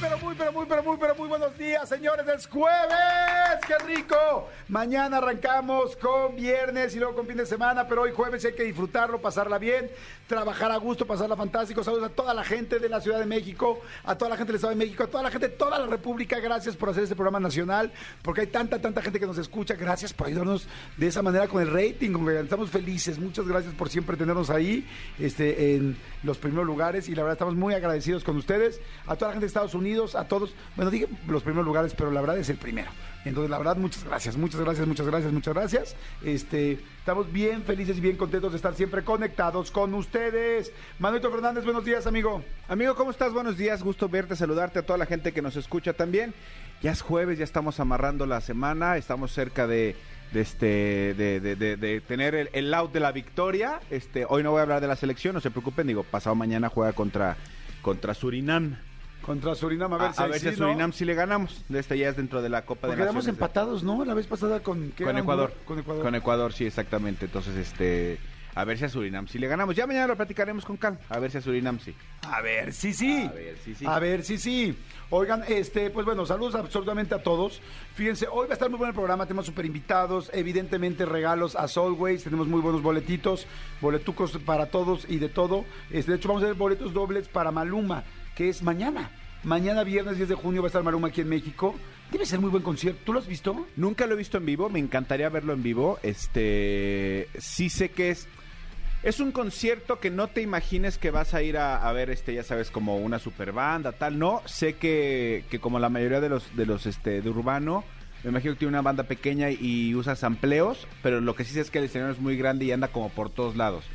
Pero muy, pero muy, pero muy, pero muy buenos días, señores. Es jueves, qué rico. Mañana arrancamos con viernes y luego con fin de semana, pero hoy jueves hay que disfrutarlo, pasarla bien, trabajar a gusto, pasarla fantástico. Saludos a toda la gente de la Ciudad de México, a toda la gente del Estado de México, a toda la gente de toda la República. Gracias por hacer este programa nacional, porque hay tanta, tanta gente que nos escucha. Gracias por ayudarnos de esa manera con el rating. Estamos felices. Muchas gracias por siempre tenernos ahí este, en los primeros lugares y la verdad estamos muy agradecidos con ustedes. A toda la gente de Estados Unidos, a todos. Bueno, dije los primeros lugares, pero la verdad es el primero. Entonces, la verdad, muchas gracias, muchas gracias, muchas gracias, muchas gracias. Este, estamos bien felices y bien contentos de estar siempre conectados con ustedes. Manuelito Fernández, buenos días, amigo. Amigo, ¿cómo estás? Buenos días, gusto verte, saludarte a toda la gente que nos escucha también. Ya es jueves, ya estamos amarrando la semana, estamos cerca de, este de tener el, el out de la victoria. Este, hoy no voy a hablar de la selección, no se preocupen, digo, pasado mañana juega contra contra Surinam. Contra Surinam, a A ver a si, ver si a ¿no? Surinam sí le ganamos. De este ya es dentro de la Copa Porque de quedamos Naciones. empatados, ¿no? La vez pasada con ¿qué con? Ecuador. Con Ecuador. Con Ecuador, sí, exactamente. Entonces, este a ver si a Surinam sí le ganamos. Ya mañana lo platicaremos con calma. A ver si a Surinam sí. A ver, sí, sí. A ver, sí, sí. A ver, sí, sí. Oigan, este, pues bueno, saludos absolutamente a todos. Fíjense, hoy va a estar muy bueno el programa, tenemos super invitados, evidentemente regalos a Solways, tenemos muy buenos boletitos, boletucos para todos y de todo. Este, de hecho, vamos a ver boletos dobles para Maluma, que es mañana. Mañana, viernes 10 de junio, va a estar Maluma aquí en México. Debe ser muy buen concierto. ¿Tú lo has visto? Nunca lo he visto en vivo, me encantaría verlo en vivo. Este, sí sé que es es un concierto que no te imagines que vas a ir a, a ver este, ya sabes, como una super banda, tal, no, sé que, que como la mayoría de los de los este de urbano, me imagino que tiene una banda pequeña y usa sampleos, pero lo que sí sé es que el escenario es muy grande y anda como por todos lados.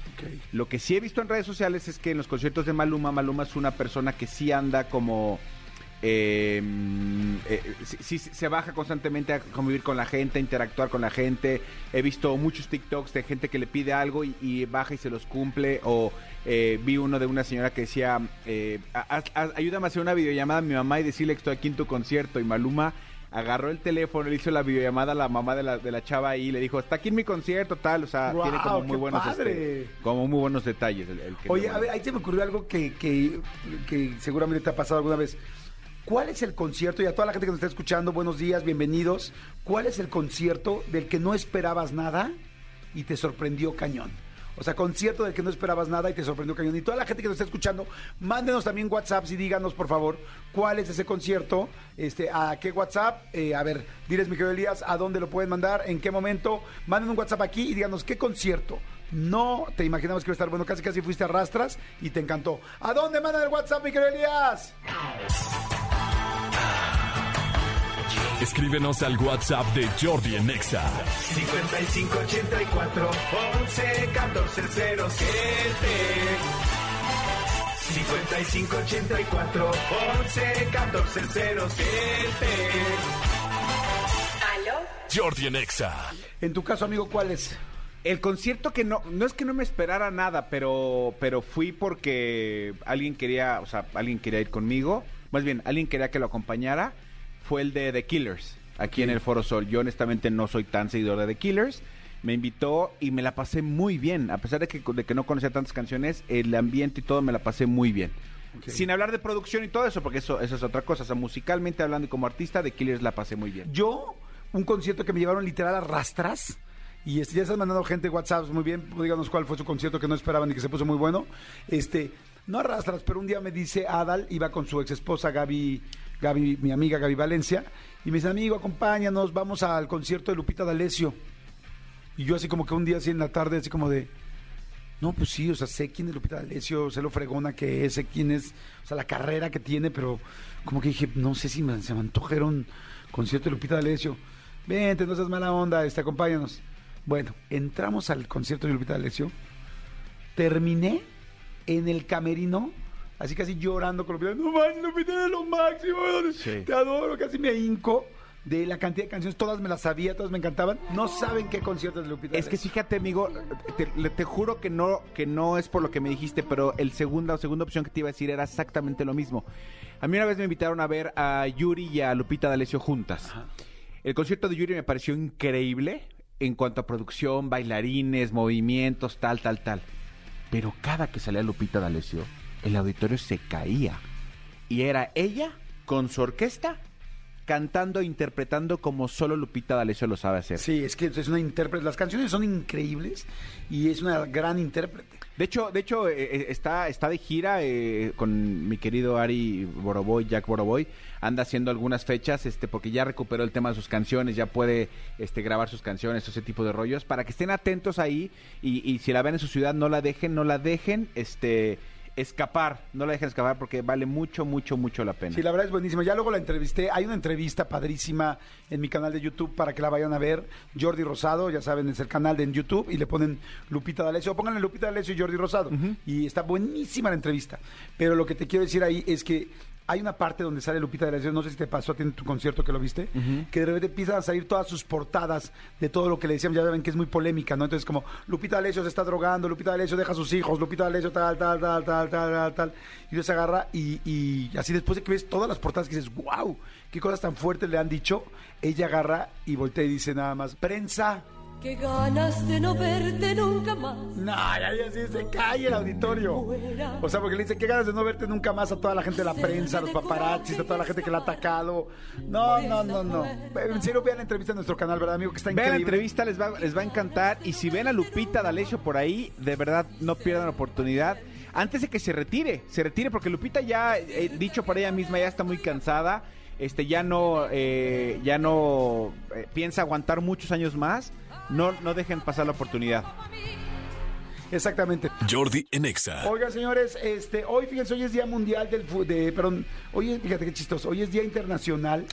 Lo que sí he visto en redes sociales es que en los conciertos de Maluma, Maluma es una persona que sí anda como... eh, eh, sí, sí, se baja constantemente a convivir con la gente, a interactuar con la gente. He visto muchos TikToks de gente que le pide algo y, y baja y se los cumple. O eh, vi uno de una señora que decía, eh, "Haz- haz- ayúdame a hacer una videollamada a mi mamá y decirle que estoy aquí en tu concierto. Y Maluma agarró el teléfono, le hizo la videollamada a la mamá de la, de la chava y le dijo, está aquí en mi concierto, tal. O sea, ¡Guau, tiene como muy buenos, este, como muy buenos detalles. el- el que Oye, a ver, ahí se me ocurrió algo que, que, que seguramente te ha pasado alguna vez. ¿Cuál es el concierto? Y a toda la gente que nos está escuchando, buenos días, bienvenidos. ¿Cuál es el concierto del que no esperabas nada y te sorprendió cañón? O sea, concierto del que no esperabas nada y te sorprendió cañón. Y toda la gente que nos está escuchando, mándenos también WhatsApp y díganos, por favor, cuál es ese concierto, este, a qué WhatsApp. Eh, a ver, diles, mi querido Elías, a dónde lo pueden mandar, en qué momento. Manden un WhatsApp aquí y díganos qué concierto. No te imaginabas que iba a estar bueno, casi casi fuiste a rastras y te encantó. ¿A dónde mandan el WhatsApp, mi querido Elías? Escríbenos al WhatsApp de Jordi en Exa. 5584 11 14 07 5584 11 14 07 ¿Aló? Jordi en Exa. En tu caso, amigo, ¿cuál es? El concierto que no, no es que no me esperara nada, pero, pero fui porque alguien quería, o sea, alguien quería ir conmigo, más bien, alguien quería que lo acompañara, fue el de The Killers, aquí en el Foro Sol. Yo honestamente no soy tan seguidor de The Killers, me invitó y me la pasé muy bien, a pesar de que, de que no conocía tantas canciones, el ambiente y todo me la pasé muy bien. Sin hablar de producción y todo eso, porque eso, eso es otra cosa, o sea, musicalmente hablando y como artista, The Killers la pasé muy bien. Yo, un concierto que me llevaron literal a rastras. Y este, ya están mandando gente WhatsApp, muy bien, díganos cuál fue su concierto que no esperaban y que se puso muy bueno. Este, no a rastras, pero un día me dice Adal, iba con su ex esposa Gaby, Gaby, mi amiga Gaby Valencia, y me dice, amigo, acompáñanos, vamos al concierto de Lupita D'Alessio. Y yo así como que un día así en la tarde, así como de, no, pues sí, o sea, sé quién es Lupita D'Alessio, sé lo fregona que es, sé quién es, o sea, la carrera que tiene, pero como que dije, no sé si me, se me antojaron concierto de Lupita D'Alessio. Vente, no seas mala onda, este, acompáñanos. Bueno, entramos al concierto de Lupita D'Alessio, terminé en el camerino, así casi llorando con Lupita, no manches, Lupita es lo máximo, Sí. te adoro, casi me hinco. De la cantidad de canciones, todas me las sabía, todas me encantaban. No saben qué conciertos de Lupita. Es que fíjate, amigo, te, juro que no, que no es por lo que me dijiste, pero el segunda, la segunda opción que te iba a decir era exactamente lo mismo. A mí una vez me invitaron a ver a Yuri y a Lupita D'Alessio juntas. El concierto de Yuri me pareció increíble en cuanto a producción, bailarines, movimientos, tal, tal, tal. pero cada que salía Lupita D'Alessio, el auditorio se caía. Y era ella con su orquesta cantando e interpretando como solo Lupita D'Alessio lo sabe hacer. Sí, es que es una intérprete. Las canciones son increíbles y es una gran intérprete. De hecho, de hecho eh, eh, está, está de gira eh, con mi querido Ari Boroboy, Jack Boroboy. Anda haciendo algunas fechas este, porque ya recuperó el tema de sus canciones, ya puede este, grabar sus canciones, ese tipo de rollos. Para que estén atentos ahí y, y si la ven en su ciudad, no la dejen, no la dejen. Este escapar, no la dejen escapar porque vale mucho, mucho, mucho la pena. Sí, la verdad es buenísima. Ya luego la entrevisté. Hay una entrevista padrísima en mi canal de YouTube para que la vayan a ver. Jordi Rosado, ya saben, es el canal de en YouTube y le ponen Lupita D'Alessio. Pónganle Lupita D'Alessio y Jordi Rosado. Y está buenísima la entrevista. Pero lo que te quiero decir ahí es que hay una parte donde sale Lupita D'Alessio, no sé si te pasó a ti en tu concierto que lo viste, que de repente empiezan a salir todas sus portadas de todo lo que le decían, ya saben que es muy polémica, ¿no? Entonces como, Lupita D'Alessio se está drogando, Lupita D'Alessio deja a sus hijos, Lupita D'Alessio tal, tal, tal, tal, tal, tal, tal, y se agarra y, y así después de que ves todas las portadas que dices, wow, qué cosas tan fuertes le han dicho, ella agarra y voltea y dice nada más, prensa, Qué ganas de no verte nunca más. No, ya, ya, sí, se cae el auditorio. O sea, porque le dice, qué ganas de no verte nunca más a toda la gente de la prensa, a los paparazzis, a toda la gente que la ha atacado. No, no, no, no. En serio, vean la entrevista en nuestro canal, ¿verdad, amigo? Que está Vean la increíble. entrevista, les va, les va a encantar. Y si ven a Lupita D'Alessio por ahí, de verdad no pierdan la oportunidad. Antes de que se retire, se retire, porque Lupita ya, eh, dicho por ella misma, ya está muy cansada. Este, ya no, eh, ya no eh, piensa aguantar muchos años más. No, no dejen pasar la oportunidad. Exactamente. Jordi en Exa. Oiga, señores, este, hoy, fíjense, hoy es Día Mundial del fu- de, perdón, hoy es, fíjate qué chistoso, hoy es Día Internacional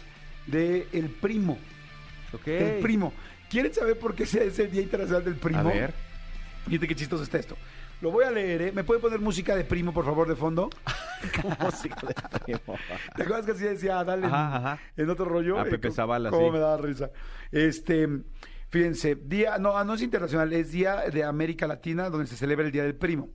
del el Primo. Ok. El primo. ¿Quieren saber por qué es el Día Internacional del Primo? A ver. Fíjate qué chistoso está esto. Lo voy a leer, ¿eh? ¿Me puede poner música de primo, por favor, de fondo? Música de primo. ¿Te acuerdas que así decía Adal en, Ajá, ajá. en otro rollo? A Pepe Eh, Zavala, cómo sí. me daba risa. Este, fíjense, día, no, ah, no es internacional, es Día de América Latina, donde se celebra el Día del Primo.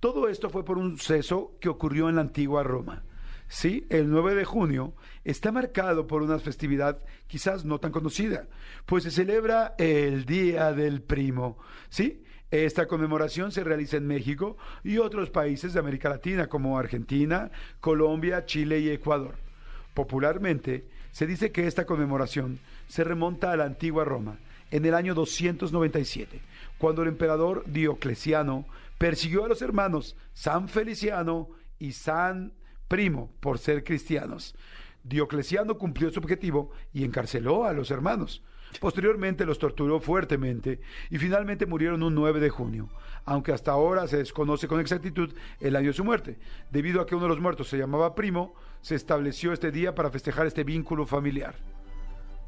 Todo esto fue por un suceso que ocurrió en la antigua Roma. Sí, el 9 de junio está marcado por una festividad quizás no tan conocida, pues se celebra el Día del Primo. Sí, esta conmemoración se realiza en México y otros países de América Latina como Argentina, Colombia, Chile y Ecuador. Popularmente, se dice que esta conmemoración se remonta a la antigua Roma en el año 297, cuando el emperador Diocleciano persiguió a los hermanos San Feliciano y San Primo por ser cristianos. Diocleciano cumplió su objetivo y encarceló a los hermanos. Posteriormente los torturó fuertemente y finalmente murieron un 9 de junio, aunque hasta ahora se desconoce con exactitud el año de su muerte. Debido a que uno de los muertos se llamaba Primo, se estableció este día para festejar este vínculo familiar.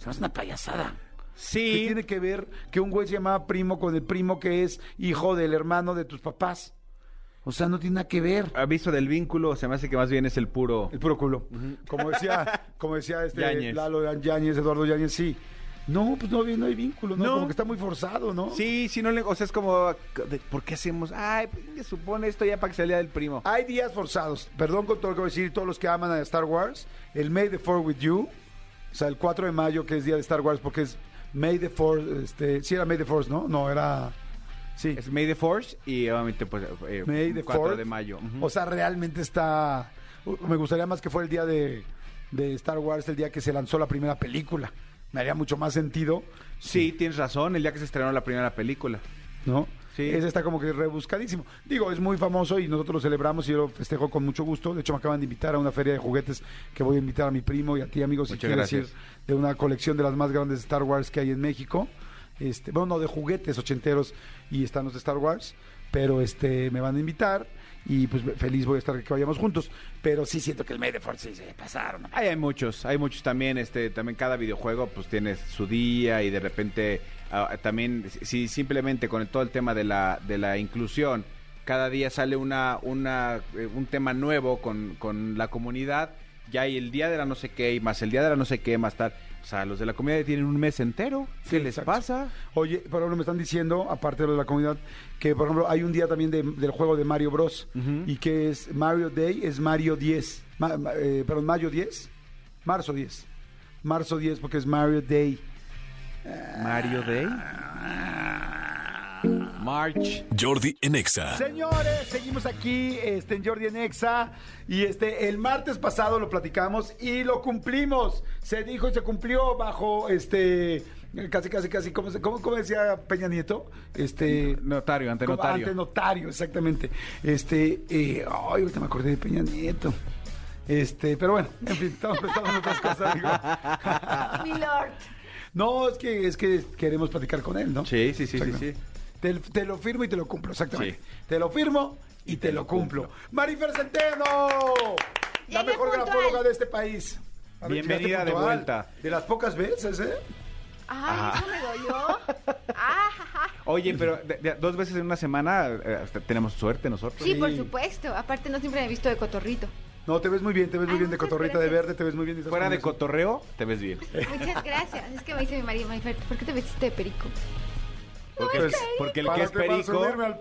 Hace una payasada. ¿Qué Sí. tiene que ver que un güey se llamaba primo con el primo que es hijo del hermano de tus papás? O sea, no tiene nada que ver. Aviso del vínculo, se me hace que más bien es el puro. El puro culo. Como decía, como decía este Yáñez. Lalo Yáñez, Eduardo Yáñez, sí. No, pues no, no hay vínculo, ¿no? No. Como que está muy forzado, ¿no? Sí, sí, no le. O sea, es como. ¿Por qué hacemos? Ay, pues, supone esto ya para que día del primo. Hay días forzados. Perdón con todo lo que voy a decir, todos los que aman a Star Wars. El May the Fourth with You. O sea, el 4 de mayo, que es día de Star Wars, porque es May the Fourth. Este, sí, era May the Fourth, ¿no? No, era. Sí. Es May the Force y obviamente, pues. eh, May the 4 4 de mayo. O sea, realmente está. Me gustaría más que fuera el día de, de Star Wars, el día que se lanzó la primera película. Me haría mucho más sentido, sí, tienes razón, el día que se estrenó la primera película. ¿no? Sí. Ese está como que rebuscadísimo. Digo, es muy famoso y nosotros lo celebramos y yo lo festejo con mucho gusto. De hecho, me acaban de invitar a una feria de juguetes que voy a invitar a mi primo y a ti, amigos, si quieres gracias. ir de una colección de las más grandes de Star Wars que hay en México. Este, bueno, no, de juguetes ochenteros y están los de Star Wars, pero este me van a invitar y pues feliz voy a estar que vayamos juntos. Pero sí siento que el Fourth sí se pasaron. Ay, hay muchos, hay muchos también, este, también cada videojuego pues tiene su día y de repente ah, también si simplemente con todo el tema de la de la inclusión cada día sale una una eh, un tema nuevo con, con la comunidad ya hay el día de la no sé qué y más el día de la no sé qué más tal o sea los de la comunidad tienen un mes entero qué Sí, les exacto. pasa Oye, por ejemplo, me están diciendo, aparte de lo de la comunidad, que por ejemplo hay un día también de- del juego de Mario Bros. Y que es Mario Day, es Mario 10. Ma- ma- eh, perdón, Mayo 10. Marzo 10. Marzo 10 porque es Mario Day. Mario Day March. Jordi en Exa. Señores, seguimos aquí este, en Jordi en Exa y este, el martes pasado lo platicamos y lo cumplimos. Se dijo y se cumplió bajo este casi casi casi ¿cómo, se- cómo, cómo decía Peña Nieto? Este Notario, ante notario. ante notario, exactamente. Este, eh, ay, ahorita me acordé de Peña Nieto. Este, pero bueno, en fin, estamos pensando en otras cosas, digo. Milord. No, es que es que queremos platicar con él, ¿no? Sí, sí, sí, sí, sí. Te, te lo firmo y te lo cumplo, exactamente. Sí. Te lo firmo y te lo cumplo. Marifer Centeno, la mejor puntual. grafóloga de este país. A Bienvenida de vuelta. De las pocas veces, ¿eh? Ay, eso me dolió. Ah, ja, ja. Oye, pero de- de- dos veces en una semana eh, hasta tenemos suerte nosotros. Sí, por supuesto. Aparte, no siempre me he visto de cotorrito. No, te ves muy bien, te ves muy Ay, bien de muchas cotorrita de gracias. verde, te ves muy bien. estás Fuera con de eso. cotorreo, te ves bien. Muchas gracias. Es que me dice mi marido, Marifer, ¿por qué te vestiste de perico? Porque, Pues, porque el que es para perico, subirme al-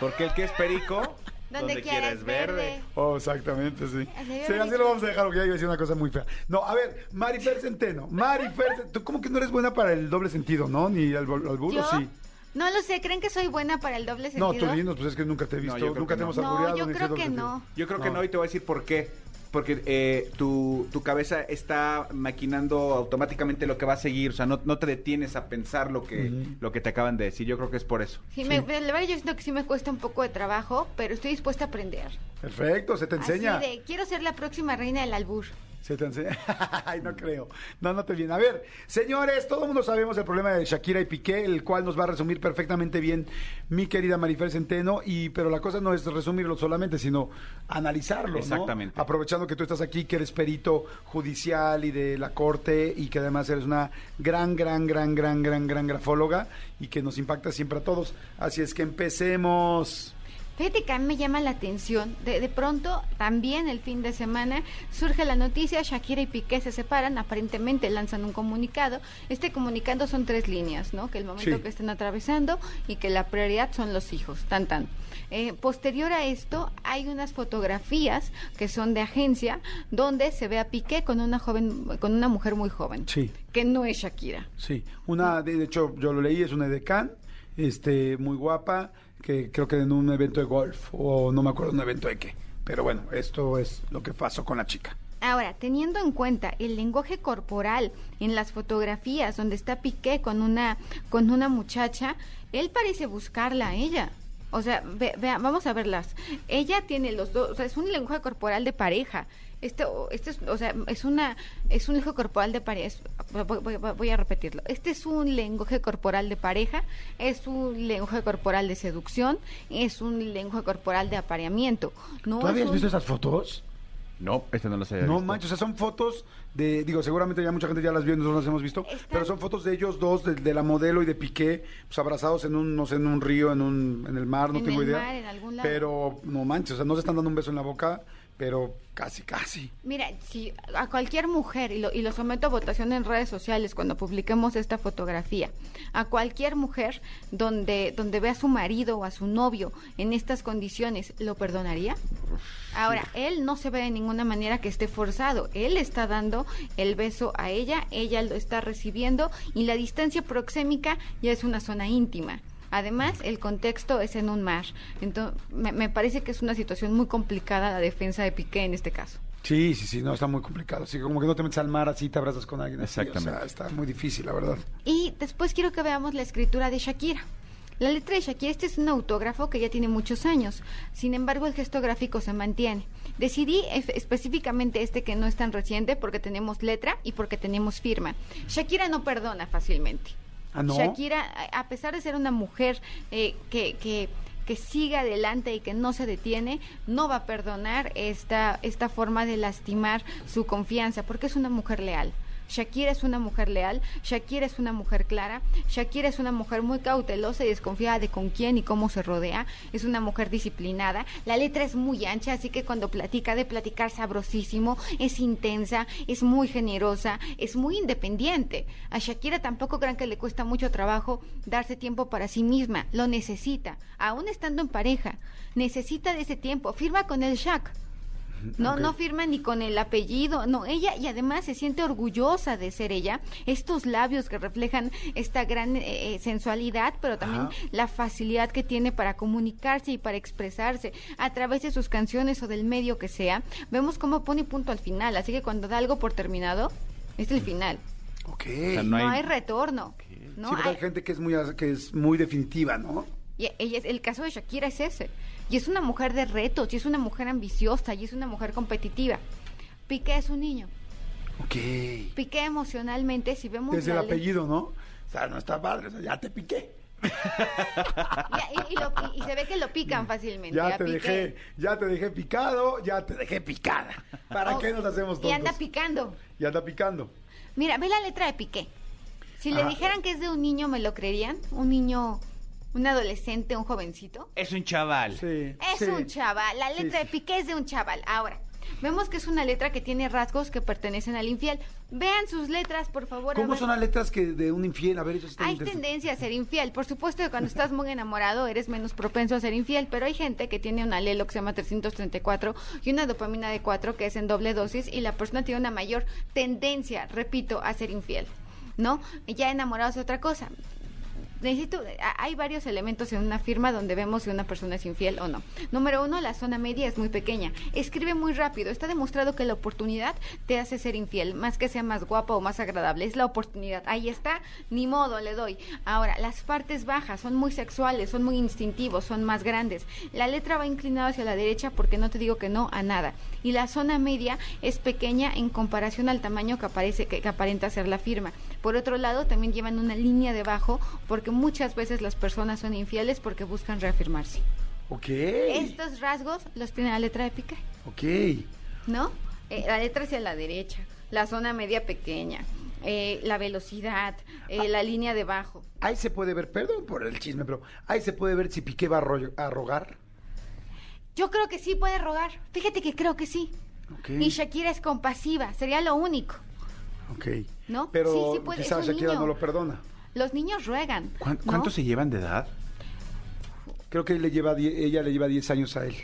porque el que es perico, Donde, quiera es verde. Oh, exactamente, sí. Así Sí, así dicho. lo vamos a dejar, porque ya iba a decir una cosa muy fea. No, a ver, Marifer Centeno. Marifer, Cen- ¿tú cómo que no eres buena para el doble sentido, no? Ni al, al burro, ¿Yo? sí. No lo sé, ¿creen que soy buena para el doble sentido? No, tú dinos, pues es que nunca te he visto, creo nunca que te hemos no. No, albureado yo creo que no. yo creo que No. no y te voy a decir por qué. Porque eh, tu, tu cabeza está maquinando automáticamente lo que va a seguir, o sea, no, no te detienes a pensar lo que, lo que te acaban de decir. Yo creo que es por eso. Sí, me- la verdad yo siento que sí me cuesta un poco de trabajo, pero estoy dispuesta a aprender. Perfecto, se te enseña. Así de, quiero ser la próxima reina del albur. Se te enseña. Ay, no creo. No, no te viene. A ver, señores, todo el mundo sabemos el problema de Shakira y Piqué, el cual nos va a resumir perfectamente bien mi querida Marifer Centeno. Y, pero la cosa no es resumirlo solamente, sino analizarlo. ¿no? Exactamente. Aprovechando que tú estás aquí, que eres perito judicial y de la corte, y que además eres una gran, gran, gran, gran, gran, gran grafóloga, y que nos impacta siempre a todos. Así es que empecemos. Fíjate que a mí me llama la atención. De, de pronto, también el fin de semana, surge la noticia, Shakira y Piqué se separan, aparentemente lanzan un comunicado. Este comunicado son tres líneas, ¿no? Que el momento Sí. que estén atravesando y que la prioridad son los hijos, tan tan. Eh, posterior a esto, hay unas fotografías que son de agencia, donde se ve a Piqué con una joven, con una mujer muy joven, Sí. que no es Shakira. Sí, una, de de hecho, yo lo leí, es una edecán, este, muy guapa, que creo que en un evento de golf, o no me acuerdo un evento de qué. Pero bueno, esto es lo que pasó con la chica. Ahora, teniendo en cuenta el lenguaje corporal en las fotografías donde está Piqué con una con una muchacha, él parece buscarla a ella. O sea, ve- vea, vamos a verlas. Ella tiene los dos, o sea, es un lenguaje corporal de pareja. Este, este es, o sea, es una, es un lenguaje corporal de pareja. es- voy, voy- voy a repetirlo. Este es un lenguaje corporal de pareja, es un lenguaje corporal de seducción, es un lenguaje corporal de apareamiento. No ¿Tú habías un- visto esas fotos? No, este no lo sé. No manches, o sea, son fotos de, digo, seguramente ya mucha gente ya las vio, nosotros las hemos visto, Están- pero son fotos de ellos dos, de, de la modelo y de Piqué, pues abrazados en un, no sé, en un río, en un, en el mar, no En tengo el idea. mar, en algún lado. Pero, no manches, o sea, no se están dando un beso en la boca, pero casi, casi. Mira, si a cualquier mujer, y lo, y lo someto a votación en redes sociales cuando publiquemos esta fotografía, a cualquier mujer donde, donde ve a su marido o a su novio en estas condiciones, ¿lo perdonaría? Ahora, él no se ve de ninguna manera que esté forzado, él está dando el beso a ella, ella lo está recibiendo y la distancia proxémica ya es una zona íntima. Además, el contexto es en un mar. Entonces, me, me parece que es una situación muy complicada la defensa de Piqué en este caso. Sí, sí, sí, no, está muy complicado. Así que como que no te metes al mar así, te abrazas con alguien así. Exactamente. O sea, está muy difícil, la verdad. Y después quiero que veamos la escritura de Shakira. La letra de Shakira, este es un autógrafo que ya tiene muchos años. Sin embargo, el gesto gráfico se mantiene. Decidí específicamente este que no es tan reciente porque tenemos letra y porque tenemos firma. Shakira no perdona fácilmente. ¿Ah? Shakira, a pesar de ser una mujer eh, que, que, que sigue adelante y que no se detiene, no va a perdonar esta, esta forma de lastimar su confianza, porque es una mujer leal. Shakira es una mujer leal, Shakira es una mujer clara, Shakira es una mujer muy cautelosa y desconfiada de con quién y cómo se rodea, es una mujer disciplinada, la letra es muy ancha, así que cuando platica de platicar sabrosísimo, es intensa, es muy generosa, es muy independiente. A Shakira tampoco crean que le cuesta mucho trabajo darse tiempo para sí misma, lo necesita, aún estando en pareja, necesita de ese tiempo, firma con el Shak. No, no firma ni con el apellido, no, ella y además se siente orgullosa de ser ella. Estos labios que reflejan esta gran eh, eh, sensualidad, pero también Ajá. la facilidad que tiene para comunicarse y para expresarse a través de sus canciones o del medio que sea. Vemos cómo pone punto al final, así que cuando da algo por terminado, es el final. Ok. O sea, No, no hay, retorno. ¿no? sí, hay Hay- gente que es muy, que es muy definitiva, ¿no? Y ella el caso de Shakira es ese. Y es una mujer de retos, y es una mujer ambiciosa, y es una mujer competitiva. Piqué es un niño. Ok. Piqué emocionalmente, si vemos Desde el apellido, ¿no? O sea, no está padre, o sea, ya te piqué. Ya, y, y lo- y- y se ve que lo pican fácilmente. Ya te Piqué. dejé, ya te dejé picado, ya te dejé picada. ¿Para Oh, qué nos hacemos tontos? Y anda picando. Y anda picando. Mira, ve la letra de Piqué. Si le Ah. dijeran que es de un niño, ¿me lo creerían? Un niño, un adolescente, un jovencito. Es un chaval. Sí. Es sí. un chaval. La letra sí. de Piqué es de un chaval. Ahora, vemos que es una letra que tiene rasgos que pertenecen al infiel. Vean sus letras, por favor. ¿Cómo son las letras que de un infiel? A ver, eso está Hay tendencia a ser infiel. Por supuesto que cuando estás muy enamorado eres menos propenso a ser infiel, pero hay gente que tiene un alelo que se llama 334 y una dopamina de 4 que es en doble dosis y la persona tiene una mayor tendencia, repito, a ser infiel. ¿No? Ya enamorados de otra cosa. Necesito, hay varios elementos en una firma donde vemos si una persona es infiel o no. Número uno, la zona media es muy pequeña. Escribe muy rápido. Está demostrado que la oportunidad te hace ser infiel, más que sea más guapa o más agradable. Es la oportunidad. Ahí está, ni modo, le doy. Ahora, las partes bajas son muy sexuales, son muy instintivos, son más grandes. La letra va inclinada hacia la derecha porque no te digo que no a nada. Y la zona media es pequeña en comparación al tamaño que aparece que, que aparenta ser la firma. Por otro lado, también llevan una línea debajo porque muchas veces las personas son infieles porque buscan reafirmarse. Ok. Estos rasgos los tiene la letra de Piqué, Ok. ¿no? Eh, la letra hacia la derecha, la zona media pequeña, eh, la velocidad, eh, la línea debajo. Ahí se puede ver, perdón por el chisme, pero ahí se puede ver si Piqué va a, ro- a rogar. Yo creo que sí puede rogar. Fíjate que creo que sí. Ok. Y Shakira es compasiva, sería lo único. Ok. ¿No? Pero Sí, sí puede, quizás Shakira niño. no lo perdona. Los niños ruegan. ¿Cuán- ¿no? ¿Cuánto se llevan de edad? Creo que él le lleva die- ella le lleva 10 años a él.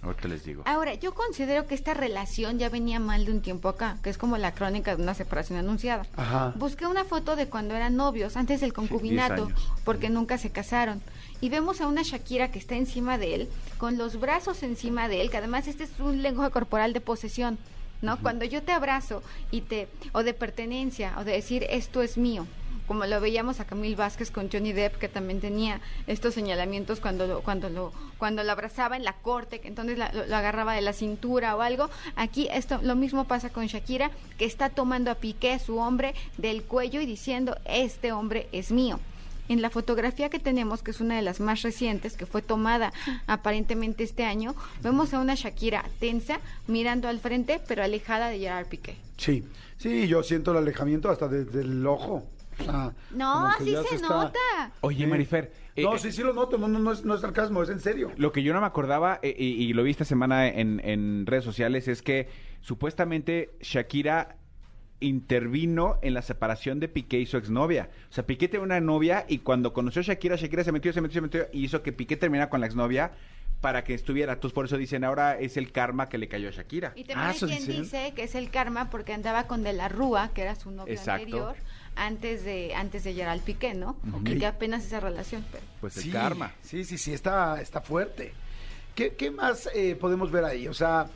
Ahorita les digo. Ahora, yo considero que esta relación ya venía mal de un tiempo acá, que es como la crónica de una separación anunciada. Ajá. Busqué una foto de cuando eran novios, antes del concubinato, 10 años. porque nunca se casaron. Y vemos a una Shakira que está encima de él, con los brazos encima de él, que además este es un lenguaje corporal de posesión, ¿no? Cuando yo te abrazo y te, o de pertenencia, o de decir esto es mío, como lo veíamos a Camil Vázquez con Johnny Depp, que también tenía estos señalamientos cuando lo, cuando lo, cuando lo abrazaba en la corte, que entonces la- lo, lo agarraba de la cintura o algo. Aquí esto, lo mismo pasa con Shakira, que está tomando a Piqué, su hombre, del cuello y diciendo, este hombre es mío. En la fotografía que tenemos, que es una de las más recientes, que fue tomada aparentemente este año, vemos a una Shakira tensa, mirando al frente, pero alejada de Gerard Piqué. Sí. Sí, yo siento el alejamiento hasta desde el ojo. No, ya se, está- nota. Oye, Marifer. eh, No, eh, sí, sí lo noto. No, no, no es, no es sarcasmo, es en serio. Lo que yo no me acordaba, eh, y, y lo vi esta semana en, en redes sociales, es que supuestamente Shakira intervino en la separación de Piqué y su exnovia. O sea, Piqué tenía una novia y cuando conoció a Shakira, Shakira se metió, se metió, se metió y hizo que Piqué terminara con la exnovia para que estuviera. Entonces, por eso dicen, ahora es el karma que le cayó a Shakira. Y también Ah, hay quien dicen. dice que es el karma porque andaba con De la Rúa, que era su novio Exacto. anterior, antes de antes de Gerald Piqué, ¿no? Ok. Y que apenas esa relación. Pero... Pues el sí, karma. Sí, sí, sí, está, está fuerte. ¿Qué, qué más eh, podemos ver ahí? O sea,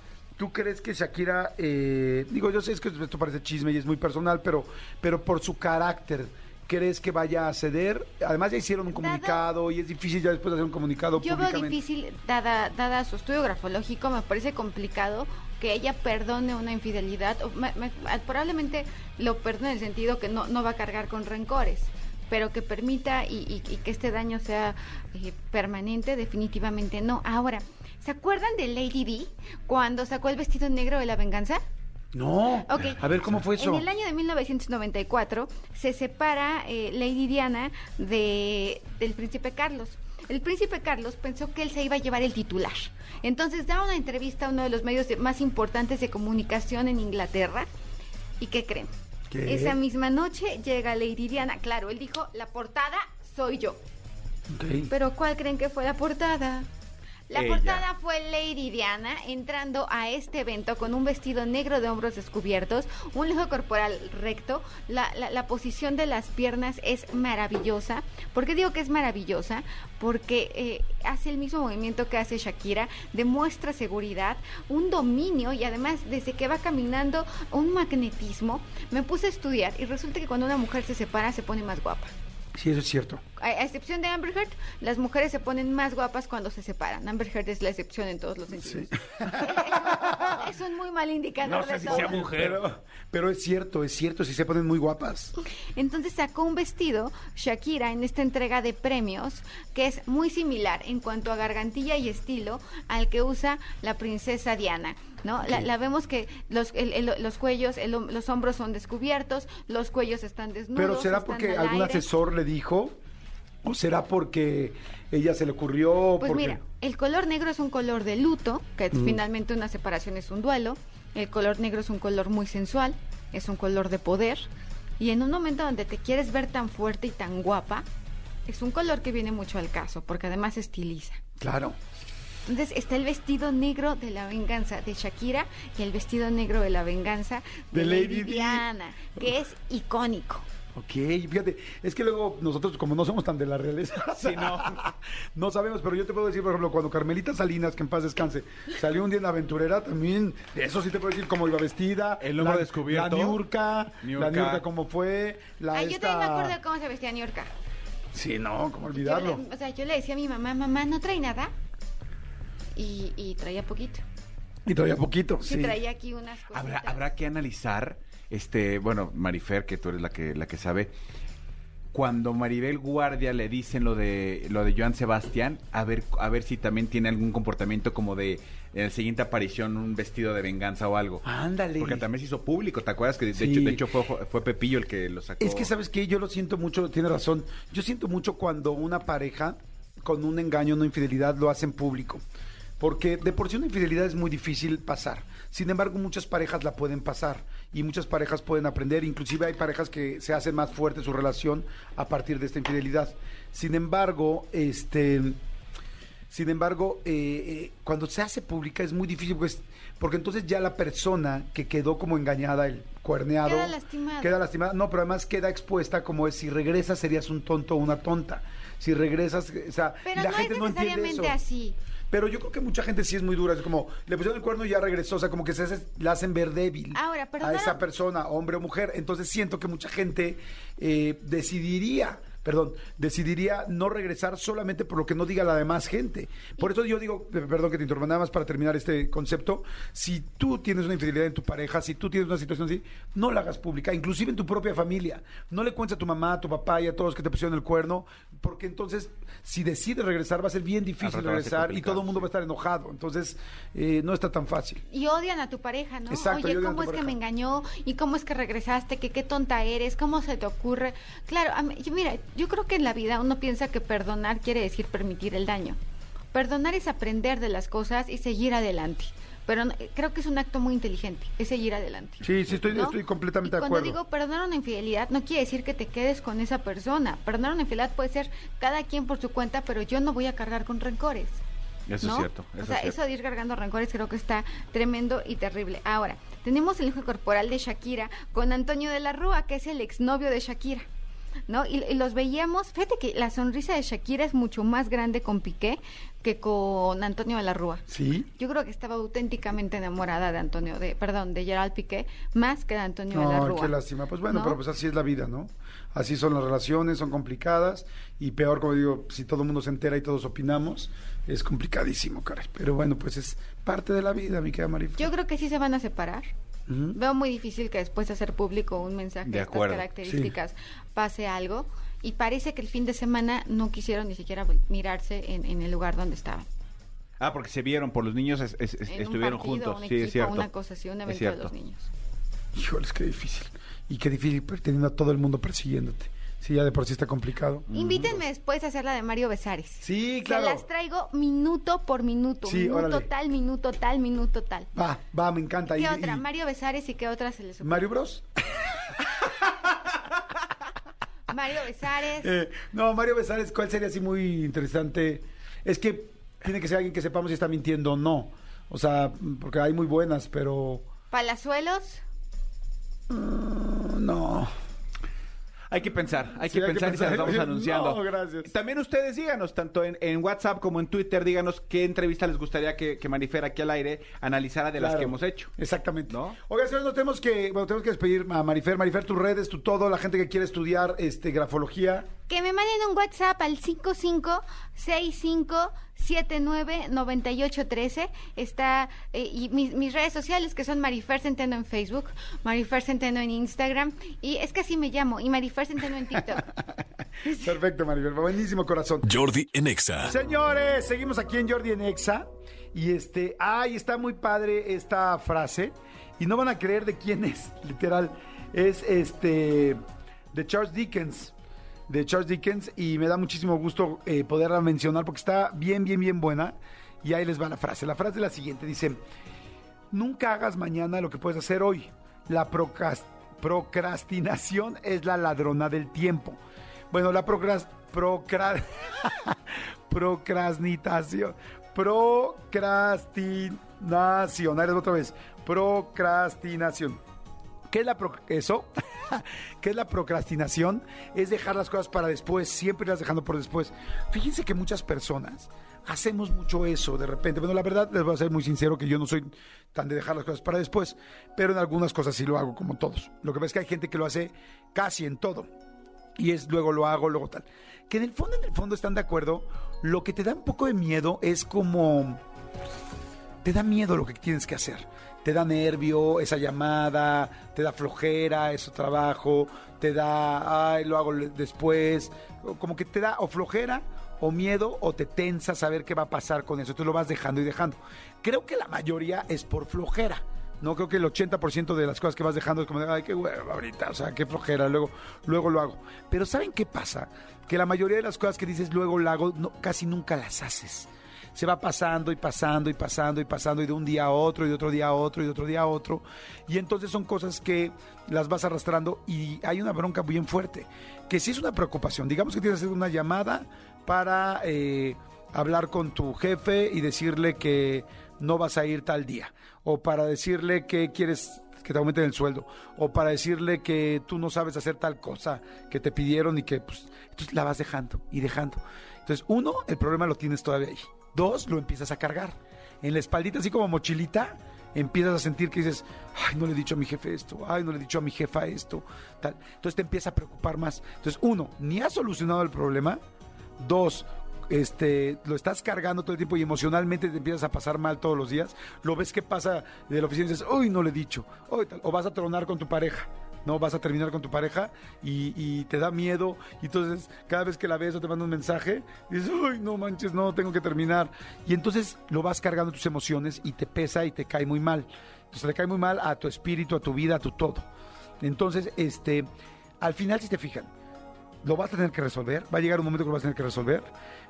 ¿tú crees que Shakira, eh, digo, yo sé es que esto parece chisme y es muy personal, pero, pero por su carácter, ¿crees que vaya a ceder? Además ya hicieron un comunicado y es difícil ya después de hacer un comunicado Yo veo difícil, dada, dada su estudio grafológico, me parece complicado que ella perdone una infidelidad. o me- me- probablemente lo perdone en el sentido que no, no va a cargar con rencores, pero que permita y, y- y que este daño sea eh, permanente, definitivamente no. Ahora, ¿se acuerdan de Lady D cuando sacó el vestido negro de la venganza? No, Ok. a ver, ¿cómo fue eso? En el año de 1994 se separa eh, Lady Diana de, del príncipe Carlos. El príncipe Carlos pensó que él se iba a llevar el titular. Entonces da una entrevista a uno de los medios de- más importantes de comunicación en Inglaterra. ¿Y qué creen? ¿Qué? Esa misma noche llega Lady Diana. Claro, él dijo, la portada soy yo. Pero ¿cuál creen que fue la portada? La Ella. portada fue Lady Diana entrando a este evento con un vestido negro de hombros descubiertos, un lujo corporal recto, la, la- la posición de las piernas es maravillosa. ¿Por qué digo que es maravillosa? Porque eh, hace el mismo movimiento que hace Shakira, demuestra seguridad, un dominio y además desde que va caminando un magnetismo. Me puse a estudiar y resulta que cuando una mujer se separa se pone más guapa. Sí, eso es cierto. A, a excepción de Amber Heard, las mujeres se ponen más guapas cuando se separan. Amber Heard es la excepción en todos los sentidos. es un muy mal indicador de todo. Pero, pero es cierto, es cierto, sí se ponen muy guapas. Entonces sacó un vestido, Shakira, en esta entrega de premios, que es muy similar en cuanto a gargantilla y estilo al que usa la princesa Diana. ¿No? La, la vemos que los, el- el- los cuellos, el los hombros son descubiertos, los cuellos están desnudos. Pero ¿será porque al algún aire. asesor le dijo? ¿O será porque ella se le ocurrió? Pues porque... mira, el color negro es un color de luto, que Mm. finalmente una separación es un duelo. El color negro es un color muy sensual, es un color de poder. Y en un momento donde te quieres ver tan fuerte y tan guapa, es un color que viene mucho al caso, porque además estiliza. Claro. Entonces está el vestido negro de la venganza de Shakira y el vestido negro de la venganza de, De Lady, Lady Di. Diana, que es icónico. Ok, fíjate, es que luego nosotros como no somos tan de la realeza, Sí, no. no sabemos, pero yo te puedo decir, por ejemplo, cuando Carmelita Salinas, que en paz descanse, salió un día en la aventurera, también, eso sí te puedo decir cómo iba vestida. El hombro la, descubierto. La Niurka, Niurka. la Niurka cómo fue, la Ay, yo esta... también me acuerdo de cómo se vestía Niurka. Sí, no, cómo Yo olvidarlo. le- o sea, yo le decía a mi mamá, mamá, ¿no trae nada? Y, y traía poquito. Y todavía poquito, Sí, sí. traía aquí unas cosas. Habrá, habrá que analizar, este, bueno, Marifer, que tú eres la que, la que sabe, cuando Maribel Guardia le dicen lo de lo de Joan Sebastián, a ver, a ver si también tiene algún comportamiento como de en la siguiente aparición un vestido de venganza o algo. Ándale. Porque también se hizo público, ¿te acuerdas? Que de, Sí. hecho, de hecho fue, fue Pepillo el que lo sacó. Es que, ¿sabes qué? Yo lo siento mucho, tiene razón. Yo siento mucho cuando una pareja, con un engaño, una infidelidad, lo hacen público. Porque de por sí una infidelidad es muy difícil pasar. Sin embargo, muchas parejas la pueden pasar y muchas parejas pueden aprender. Inclusive hay parejas que se hacen más fuerte su relación a partir de esta infidelidad. Sin embargo, este... Sin embargo, eh, eh, cuando se hace pública es muy difícil pues, porque entonces ya la persona que quedó como engañada, el cuerneado, Queda lastimada. queda lastimada. No, pero además queda expuesta como es si regresas serías un tonto o una tonta. Si regresas, o sea, Pero la no gente es no entiende necesariamente eso. así. Pero yo creo que mucha gente sí es muy dura, es como le pusieron el cuerno y ya regresó, o sea, como que se hace- la hacen ver débil Ahora, a esa persona, hombre o mujer. Entonces siento que mucha gente eh, decidiría, perdón, decidiría no regresar solamente por lo que no diga la demás gente. Por eso yo digo, perdón que te interrumpa, nada más para terminar este concepto, si tú tienes una infidelidad en tu pareja, si tú tienes una situación así, no la hagas pública, inclusive en tu propia familia. No le cuentes a tu mamá, a tu papá y a todos que te pusieron el cuerno, porque entonces si decides regresar va a ser bien difícil regresar y todo el mundo va a estar enojado. Entonces eh, no está tan fácil. Y odian a tu pareja, ¿no? Exacto, y Oye, ¿cómo es que me engañó? ¿Y cómo es que regresaste? ¿Que qué tonta eres? ¿Cómo se te ocurre? Claro, a mí- yo- mira, yo creo que en la vida uno piensa que perdonar quiere decir permitir el daño. Perdonar es aprender de las cosas y seguir adelante. Pero no- creo que es un acto muy inteligente, es seguir adelante. Sí, sí, estoy, ¿no? estoy completamente Y de cuando acuerdo. digo perdonar una infidelidad, no quiere decir que te quedes con esa persona. Perdonar una infidelidad puede ser cada quien por su cuenta, pero yo no voy a cargar con rencores. Eso ¿no? es cierto. Eso o sea, es cierto. eso de ir cargando rencores creo que está tremendo y terrible. Ahora, tenemos el hijo corporal de Shakira con Antonio de la Rúa, que es el exnovio de Shakira. ¿No? Y, y los veíamos, fíjate que la sonrisa de Shakira es mucho más grande con Piqué que con Antonio de la Rúa. Sí. Yo creo que estaba auténticamente enamorada de Antonio, de, perdón, de Gerald Piqué, más que de Antonio de la No, Rúa. qué lástima. Pues bueno, ¿no? pero pues así es la vida, ¿no? Así son las relaciones, son complicadas y peor, como digo, si todo el mundo se entera y todos opinamos, es complicadísimo, caray. Pero bueno, pues es parte de la vida, mi querida Marif. Yo creo que sí se van a separar. Veo muy difícil que después de hacer público un mensaje De de, estas características pase algo. Y parece que el fin de semana no quisieron ni siquiera mirarse en, en el lugar donde estaban. Ah, porque se vieron por los niños, es- es- es- En estuvieron un partido, juntos. un sí, equipo, es cierto. una cosa así, un evento de los niños. Híjoles, qué difícil. Y qué difícil teniendo a todo el mundo persiguiéndote. Sí, ya de por sí está complicado. Invítenme después a hacer la de Mario Besares. Sí, claro. Se las traigo minuto por minuto. Sí, minuto órale. tal, minuto tal, minuto tal. Va, va, me encanta. ¿Qué Y- otra? y- Mario Besares y qué otra se les ocurre? ¿Mario Bros? Mario Besares. Eh, no, Mario Besares, ¿cuál sería así muy interesante? Es que tiene que ser alguien que sepamos si está mintiendo o no. O sea, porque hay muy buenas, pero Palazuelos. mm, no. Hay que pensar, hay Sí, que hay que pensar y se las vamos anunciando. No, gracias. También ustedes díganos, tanto en, en WhatsApp como en Twitter, díganos qué entrevista les gustaría que, que Marifer aquí al aire analizara de las que hemos hecho. Exactamente. ¿No? Oiga, señores, nos tenemos que, bueno, tenemos que despedir a Marifer. Marifer, tus redes, tu todo, la gente que quiere estudiar este grafología. Que me manden un WhatsApp al 5565799813. Está, eh, y mis, mis redes sociales que son Marifer Centeno en Facebook, Marifer Centeno en Instagram, y es que así me llamo, y Marifer Centeno en TikTok. Perfecto, Marifer. Buenísimo corazón. Jordi en Exa. Señores, seguimos aquí en Jordi en Exa. Y este, ay, está muy padre esta frase. Y no van a creer de quién es, literal. Es este, de Charles Dickens. De Charles Dickens. Y me da muchísimo gusto eh, poderla mencionar porque está bien, bien, bien buena. Y ahí les va la frase. La frase es la siguiente: dice: Nunca hagas mañana lo que puedes hacer hoy. La procras- procrastinación es la ladrona del tiempo. Bueno, la procras- procra- procrastinación. Procrastinación. Ahí les otra vez. Procrastinación. ¿Qué es la pro- eso? ¿Qué es la procrastinación? Es dejar las cosas para después, siempre las dejando por después. Fíjense que muchas personas hacemos mucho eso de repente. Bueno, la verdad les voy a ser muy sincero que yo no soy tan de dejar las cosas para después, pero en algunas cosas sí lo hago como todos. Lo que pasa es que hay gente que lo hace casi en todo. Y es luego lo hago, luego tal. Que en el fondo, en el fondo están de acuerdo. Lo que te da un poco de miedo es como te da miedo lo que tienes que hacer. Te da nervio esa llamada, te da flojera ese trabajo, te da, ay, lo hago después. Como que te da o flojera o miedo o te tensa saber qué va a pasar con eso. Tú lo vas dejando y dejando. Creo que la mayoría es por flojera. No creo que el 80% de las cosas que vas dejando es como, ay, qué hueva ahorita, o sea, qué flojera, luego, luego lo hago. Pero ¿saben qué pasa? Que la mayoría de las cosas que dices luego lo hago, no, casi nunca las haces se va pasando y pasando y pasando y pasando y de un día a otro y de otro día a otro y de otro día a otro. Y entonces son cosas que las vas arrastrando y hay una bronca bien fuerte, que sí es una preocupación. Digamos que tienes que hacer una llamada para eh, hablar con tu jefe y decirle que no vas a ir tal día, o para decirle que quieres que te aumenten el sueldo, o para decirle que tú no sabes hacer tal cosa que te pidieron y que pues, entonces la vas dejando y dejando. Entonces, uno, el problema lo tienes todavía ahí. Dos, lo empiezas a cargar. En la espaldita, así como mochilita, empiezas a sentir que dices, ay, no le he dicho a mi jefe esto, ay, no le he dicho a mi jefa esto, tal. Entonces te empieza a preocupar más. Entonces, uno, ni has solucionado el problema. Dos, este, lo estás cargando todo el tiempo y emocionalmente te empiezas a pasar mal todos los días. Lo ves que pasa de la oficina y dices, uy, no le he dicho. tal. O vas a tronar con tu pareja. No vas a terminar con tu pareja y, te da miedo. Y entonces, cada vez que la ves o te manda un mensaje, dices, uy, no manches, no, tengo que terminar. Y entonces lo vas cargando tus emociones y te pesa y te cae muy mal. Entonces, le cae muy mal a tu espíritu, a tu vida, a tu todo. Entonces, este, al final, si te fijan, lo vas a tener que resolver, va a llegar un momento que lo vas a tener que resolver,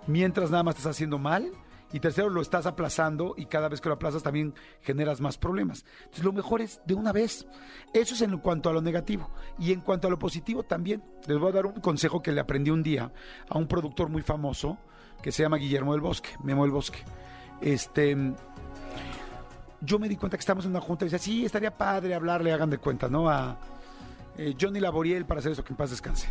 mientras nada más estás haciendo mal, y tercero, lo estás aplazando y cada vez que lo aplazas también generas más problemas. Entonces, lo mejor es de una vez. Eso es en cuanto a lo negativo. Y en cuanto a lo positivo también, les voy a dar un consejo que le aprendí un día a un productor muy famoso que se llama Guillermo del Bosque, Memo del Bosque. Este, yo me di cuenta que estamos en una junta y decía, sí, estaría padre hablarle, hagan de cuenta, ¿no? A eh, Johnny Laboriel para hacer eso, que en paz descanse.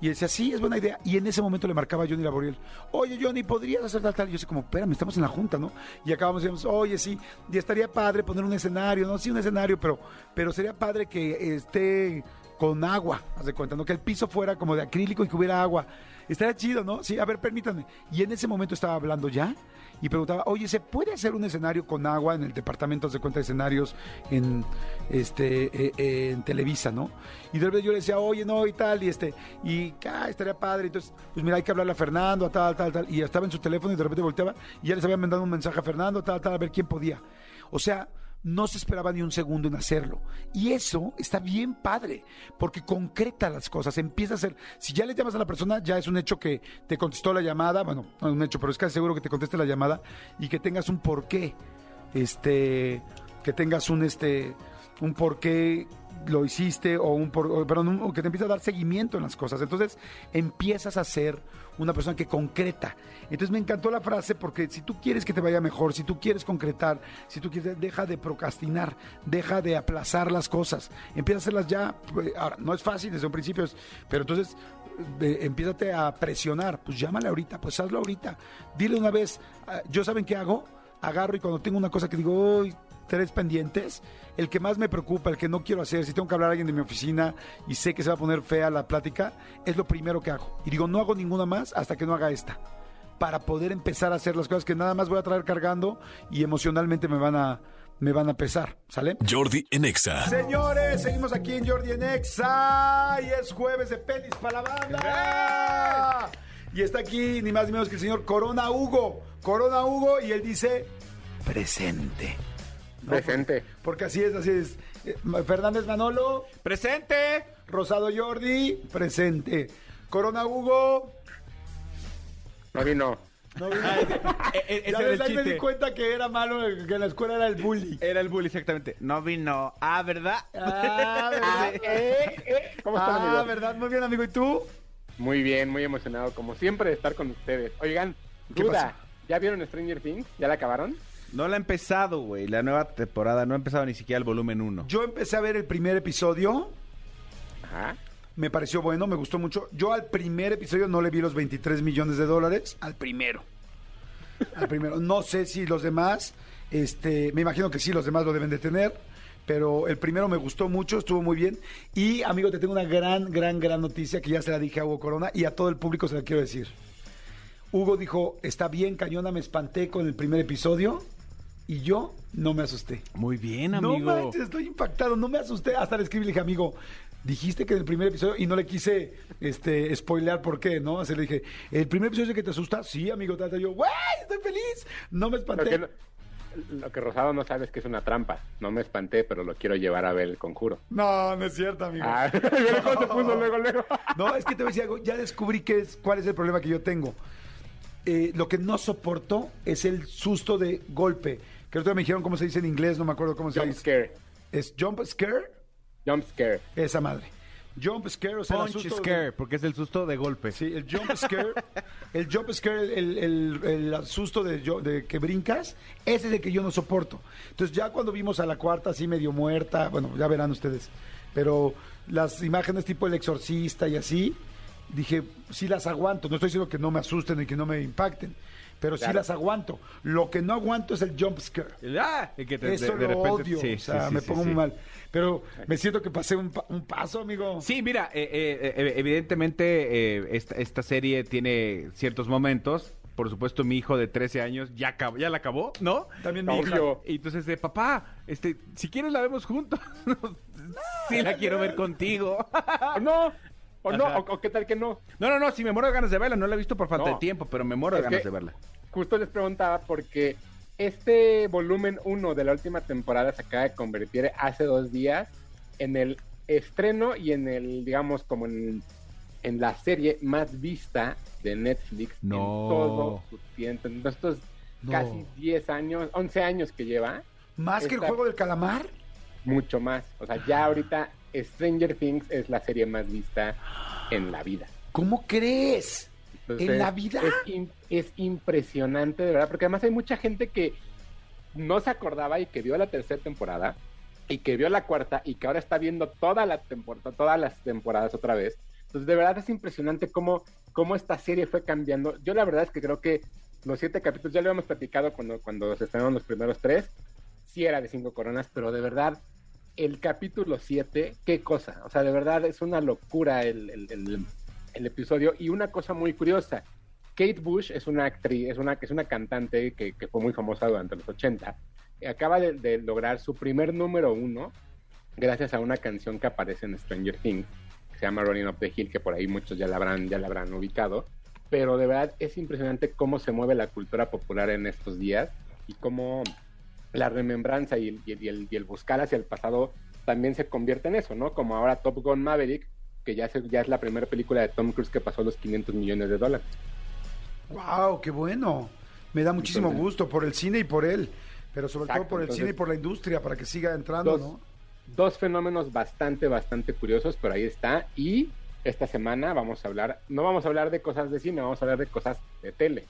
Y decía, sí, es buena idea. Y en ese momento le marcaba a Johnny Laboriel, oye, Johnny, ¿podrías hacer tal, tal? Y yo así como, espérame, estamos en la junta, ¿no? Y acabamos y decíamos, oye, sí, y estaría padre poner un escenario, ¿no? Sí, un escenario, pero, pero sería padre que esté con agua, haz de cuenta, ¿no? Que el piso fuera como de acrílico y que hubiera agua. Estaría chido, ¿no? Sí, a ver, permítanme. Y en ese momento estaba hablando ya y preguntaba, oye, ¿se puede hacer un escenario con agua en el departamento de cuenta de escenarios en este eh, eh, en Televisa, ¿no? Y de repente yo le decía, oye, no, y tal, y este, y ah, estaría padre. Entonces, pues mira, hay que hablarle a Fernando, a tal, tal, tal. Y estaba en su teléfono y de repente volteaba y ya les había mandado un mensaje a Fernando, tal, tal, a ver quién podía. O sea, no se esperaba ni un segundo en hacerlo. Y eso está bien padre, porque concreta las cosas, empieza a ser, si ya le llamas a la persona, ya es un hecho que te contestó la llamada, bueno, no es un hecho, pero es casi seguro que te conteste la llamada y que tengas un porqué, este, que tengas un, este, un porqué lo hiciste o un, por- perdón, un- que te empieza a dar seguimiento en las cosas. Entonces empiezas a ser una persona que concreta. Entonces me encantó la frase porque si tú quieres que te vaya mejor, si tú quieres concretar, si tú quieres, deja de procrastinar, deja de aplazar las cosas, empieza a hacerlas ya. Pues, Ahora, no es fácil desde un principio, pero entonces eh, empiézate a presionar, pues llámale ahorita, pues hazlo ahorita. Dile una vez, ah, yo saben qué hago, agarro y cuando tengo una cosa que digo, "Uy, tres pendientes, el que más me preocupa, el que no quiero hacer, si tengo que hablar a alguien de mi oficina y sé que se va a poner fea la plática, es lo primero que hago. Y digo, no hago ninguna más hasta que no haga esta, para poder empezar a hacer las cosas que nada más voy a traer cargando y emocionalmente me van a, me van a pesar, ¿sale? Jordi en Exa. Señores, seguimos aquí en Jordi en Exa y es jueves de pelis para la banda. Y está aquí ni más ni menos que el señor Corona Hugo. Corona Hugo y él dice presente. ¿No? Presente. Porque, porque así es, así es. Eh, Fernández Manolo, ¡Presente! Rosado Jordi, presente. Corona Hugo. No vino. No, vino. E- e- ese ya ves, el ahí me di cuenta que era malo, que en la escuela era el bully. Era el bully, exactamente. No vino. Ah, ¿verdad? Ah, ¿verdad? ¿Cómo están, Ah? ¿verdad? Muy bien, amigo. ¿Y tú? Muy bien, muy emocionado, como siempre, de estar con ustedes. Oigan, ¿Qué duda? ¿ya vieron Stranger Things? ¿Ya la acabaron? No la ha empezado, güey. La nueva temporada no ha empezado ni siquiera el volumen 1. Yo empecé a ver el primer episodio. Ajá. Me pareció bueno, me gustó mucho. Yo al primer episodio no le vi los 23 millones de dólares. Al primero. Al primero. No sé si los demás, este, me imagino que sí, los demás lo deben de tener. Pero el primero me gustó mucho, estuvo muy bien. Y, amigo, te tengo una gran, gran, gran noticia que ya se la dije a Hugo Corona y a todo el público se la quiero decir. Hugo dijo, está bien, cañona, me espanté con el primer episodio y yo no me asusté. Muy bien, No amigo. manches, estoy impactado, no me asusté. Hasta le escribí y le dije, amigo, dijiste que en el primer episodio, y no le quise este, spoilear por qué, ¿no? Así le dije, ¿el primer episodio es el que te asusta? Sí, amigo, tata. Yo, güey, estoy feliz. No me Lo espanté. que, no- lo que Rosado no sabe es que es una trampa. No me espanté, pero lo quiero llevar a ver el conjuro. No, no es cierto, amigo. Ah, ¿vieron cómo se puso luego, luego? No, es que te voy a decir algo, ya descubrí qué es, cuál es el problema que yo tengo. Eh, lo que no soporto es el susto de golpe. Que ahorita me dijeron cómo se dice en inglés, no me acuerdo cómo se Jump dice. scare. ¿Es jump scare? Jump scare. Esa madre. Jump scare, o sea, el Punch asusto de- scare, porque es el susto de golpe. Sí, el jump scare, el jump scare, el, el, el, el susto de, de que brincas, ese es el que yo no soporto. Entonces ya cuando vimos a la cuarta así medio muerta, bueno, ya verán ustedes, pero las imágenes tipo el exorcista y así, dije, sí las aguanto, no estoy diciendo que no me asusten y que no me impacten, pero sí las aguanto. Lo que no aguanto es el jump scare. Ah, que te- Eso de- de lo repente- odio, sí, o sea, sí, sí, me pongo muy mal. Pero me siento que pasé un, un paso, amigo. Sí, mira, eh, eh, eh, evidentemente eh, esta, esta serie tiene ciertos momentos. Por supuesto, mi hijo de 13 años ya, acabó- ya la acabó, ¿no? También mi. Obvio. Y entonces, de papá, este, si quieres la vemos juntos. sí, la quiero ver contigo. ¿O no? ¿O no? ¿O, o qué tal que no? no, no, no, sí me muero de ganas de verla. No la he visto por falta No. de tiempo, pero me muero de Es ganas de verla. Justo les preguntaba porque este volumen 1 de la última temporada se acaba de convertir hace dos días en el estreno y en el, digamos, como en, en la serie más vista de Netflix No. en todo su tiempo. En estos No. casi 10 años, 11 años que lleva, Más que el juego del calamar. mucho más. O sea, ya ahorita Stranger Things es la serie más vista en la vida. ¿Cómo crees? Entonces, ¿En la vida? Es impresionante, de verdad, porque además hay mucha gente que no se acordaba y que vio la tercera temporada y que vio la cuarta y que ahora está viendo toda la temporada, todas las temporadas otra vez. Entonces, de verdad es impresionante cómo, cómo esta serie fue cambiando. Yo la verdad es que creo que los siete capítulos, ya lo habíamos platicado cuando, cuando se estrenaron los primeros tres, sí era de cinco coronas, pero de verdad, el capítulo siete, qué cosa. O sea, de verdad es una locura el, el- el- el episodio. Y una cosa muy curiosa, Kate Bush es una actriz, es una, es una cantante que, que fue muy famosa durante los 80. Acaba de, de lograr su primer número uno gracias a una canción que aparece en Stranger Things, que se llama Running Up the Hill, que por ahí muchos ya la habrán, ya la habrán ubicado. Pero de verdad es impresionante cómo se mueve la cultura popular en estos días y cómo la remembranza y el, y el- y el- y el buscar hacia el pasado también se convierte en eso, ¿no? Como ahora Top Gun Maverick, que ya, se- ya es la primera película de Tom Cruise que pasó los 500 millones de dólares. ¡Wow! ¡Qué bueno! Me da muchísimo Entonces- gusto por el cine y por él. Pero sobre Exacto, todo por el entonces- cine y por la industria, para que siga entrando, Dos, ¿no? Dos fenómenos bastante, bastante curiosos, pero ahí está. Y esta semana vamos a hablar, no vamos a hablar de cosas de cine, vamos a hablar de cosas de tele.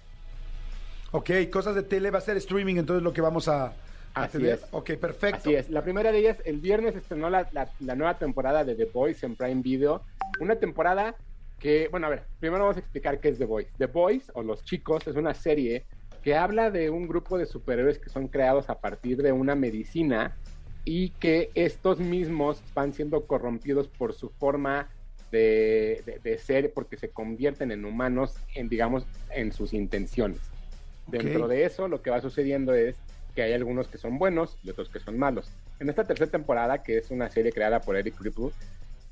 Ok, cosas de tele, va a ser streaming, entonces lo que vamos a, a Así tener. es. Ok, perfecto. Así es. La primera de ellas, el viernes estrenó la, la- la nueva temporada de The Boys en Prime Video. Una temporada que, bueno, a ver, primero vamos a explicar qué es The Boys. The Boys, o Los Chicos, es una serie que habla de un grupo de superhéroes que son creados a partir de una medicina y que estos mismos van siendo corrompidos por su forma de, de- de ser porque se convierten en humanos en digamos en sus intenciones dentro de eso lo que va sucediendo es que hay algunos que son buenos y otros que son malos en esta tercera temporada que es una serie creada por Eric Ripple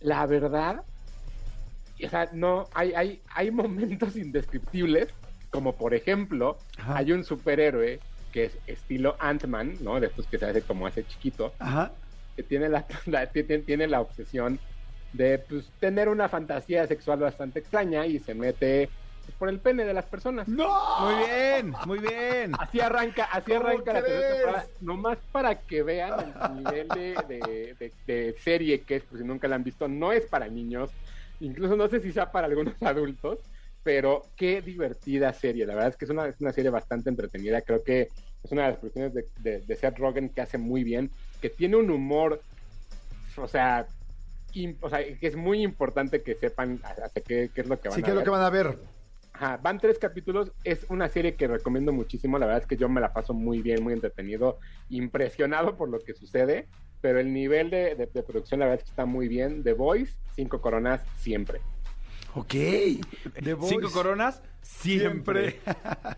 la verdad o sea no hay hay hay momentos indescriptibles como por ejemplo Ajá. hay un superhéroe que es estilo Ant-Man, ¿no? De estos que se hace como hace chiquito, Ajá. que tiene la, la- tiene, tiene la obsesión de pues, tener una fantasía sexual bastante extraña y se mete por el pene de las personas. ¡No! Muy bien, muy bien. Así arranca, así ¿Cómo arranca la tercera temporada, nomás para que vean el nivel de, de- de- de serie que es, pues si nunca la han visto, no es para niños, incluso no sé si sea para algunos adultos, pero qué divertida serie, la verdad es que es una, es una serie bastante entretenida, creo que es una de las producciones de, de, de Seth Rogen que hace muy bien, que tiene un humor, o sea, im- o sea, que es muy importante que sepan hacia qué, qué es lo que van Sí, a que es lo ver. que van a ver. Ajá, van tres capítulos, es una serie que recomiendo muchísimo, la verdad es que yo me la paso muy bien, muy entretenido, impresionado por lo que sucede, pero el nivel de, de- de producción la verdad es que está muy bien, The Voice, cinco coronas siempre, Ok. The Voice. Cinco coronas, siempre.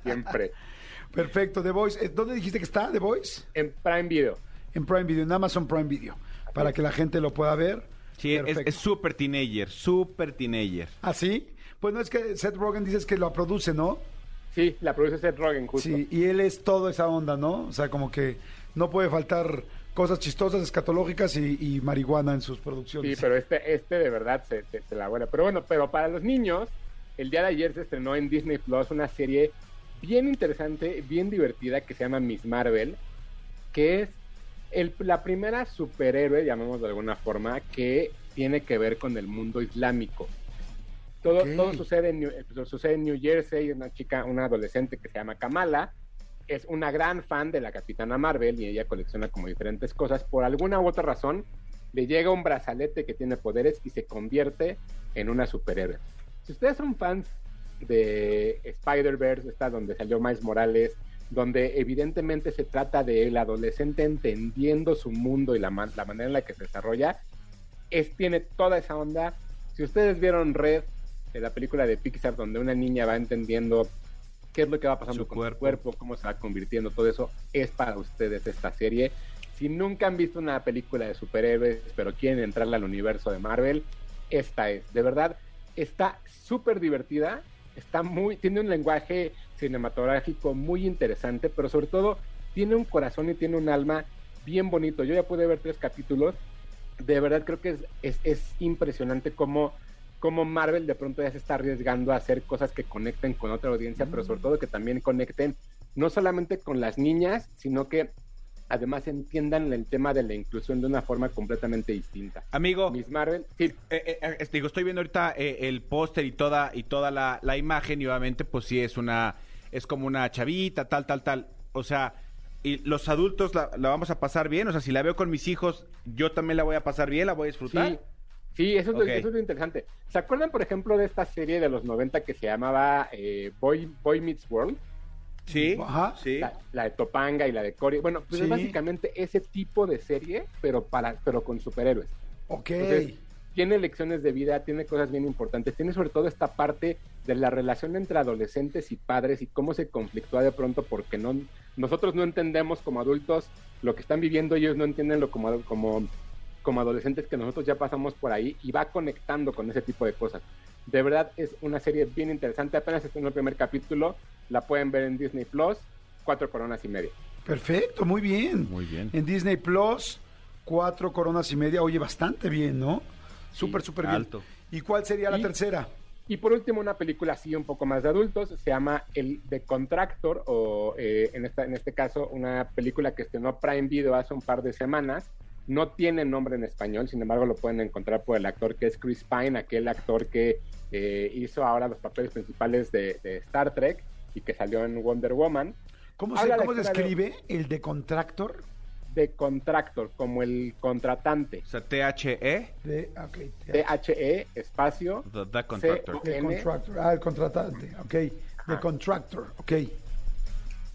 siempre, Perfecto, The Voice. Eh, ¿Dónde dijiste que está The Voice? en Prime Video. En Prime Video, en Amazon Prime Video. Para que la gente lo pueda ver. Sí, es- Perfecto. es súper teenager, súper teenager. ¿Ah, sí? Pues no es que Seth Rogen dices que lo produce, ¿no? Sí, la produce Seth Rogen, justo. Sí, y él es todo esa onda, ¿no? O sea, como que no puede faltar cosas chistosas, escatológicas y, y marihuana en sus producciones. Sí, pero este, este de verdad se, se- se la vuela. Pero bueno, pero para los niños, el día de ayer se estrenó en Disney Plus una serie bien interesante, bien divertida, que se llama Miss Marvel, que es el- la primera superhéroe, llamémoslo de alguna forma, que tiene que ver con el mundo islámico. Todo, todo sucede, en New, eh, sucede en New Jersey, una chica, una adolescente que se llama Kamala, es una gran fan de la Capitana Marvel y ella colecciona como diferentes cosas. Por alguna u otra razón, le llega un brazalete que tiene poderes y se convierte en una superhéroe. Si ustedes son fans de Spider-Verse, está donde salió Miles Morales, donde evidentemente se trata de el adolescente entendiendo su mundo y la, man- la manera en la que se desarrolla, es, tiene toda esa onda. Si ustedes vieron Red, la película de Pixar, donde una niña va entendiendo qué es lo que va pasando Su con cuerpo. su cuerpo, cómo se va convirtiendo, todo eso es para ustedes esta serie. Si nunca han visto una película de superhéroes, pero quieren entrarle al universo de Marvel, esta es. De verdad, está súper divertida, está muy, tiene un lenguaje cinematográfico muy interesante, pero sobre todo tiene un corazón y tiene un alma bien bonito. Yo ya pude ver tres capítulos. De verdad creo que es, es, es impresionante cómo, cómo Marvel de pronto ya se está arriesgando a hacer cosas que conecten con otra audiencia, pero sobre todo que también conecten no solamente con las niñas, sino que además entiendan el tema de la inclusión de una forma completamente distinta. Amigo, Miss Marvel, sí, Eh, eh, este, digo, estoy viendo ahorita eh, el póster y toda y toda la, la imagen y obviamente pues sí es una es como una chavita tal tal tal. O sea y los adultos la, la vamos a pasar bien o sea si la veo con mis hijos yo también la voy a pasar bien la voy a disfrutar. Sí, sí eso, es lo, eso es lo interesante. ¿Se acuerdan, por ejemplo, de esta serie de los 90 que se llamaba eh, Boy, Boy Meets World? sí Ajá. sí La, la de Topanga y la de Cory. Bueno, pues Sí. es básicamente ese tipo de serie, pero, para, pero con superhéroes. Ok. Entonces, tiene lecciones de vida, tiene cosas bien importantes, tiene sobre todo esta parte de la relación entre adolescentes y padres y cómo se conflictúa de pronto porque no nosotros no entendemos como adultos lo que están viviendo, ellos no entienden lo como, como, como adolescentes que nosotros ya pasamos por ahí y va conectando con ese tipo de cosas. De verdad es una serie bien interesante, apenas está en el primer capítulo, la pueden ver en Disney Plus, cuatro coronas y media. Perfecto, muy bien. Muy bien. En Disney Plus, cuatro coronas y media. Oye, bastante bien, ¿no? Súper, súper bien. alto. ¿Y cuál sería la Y- tercera? Y por último, una película así un poco más de adultos, se llama El The Contractor, o eh, en, esta, en este caso, una película que estrenó Prime Video hace un par de semanas, No tiene nombre en español, sin embargo lo pueden encontrar por el actor que es Chris Pine, aquel actor que eh, hizo ahora los papeles principales de, de Star Trek y que salió en Wonder Woman. ¿Cómo se, cómo se historia de- escribe el de Contractor? De Contractor, como el contratante. O sea, T-H-E, ok, T-H-E, espacio. the, the Contractor. N. Contractor. Ah, el contratante, ok. Ajá. Contractor, ok.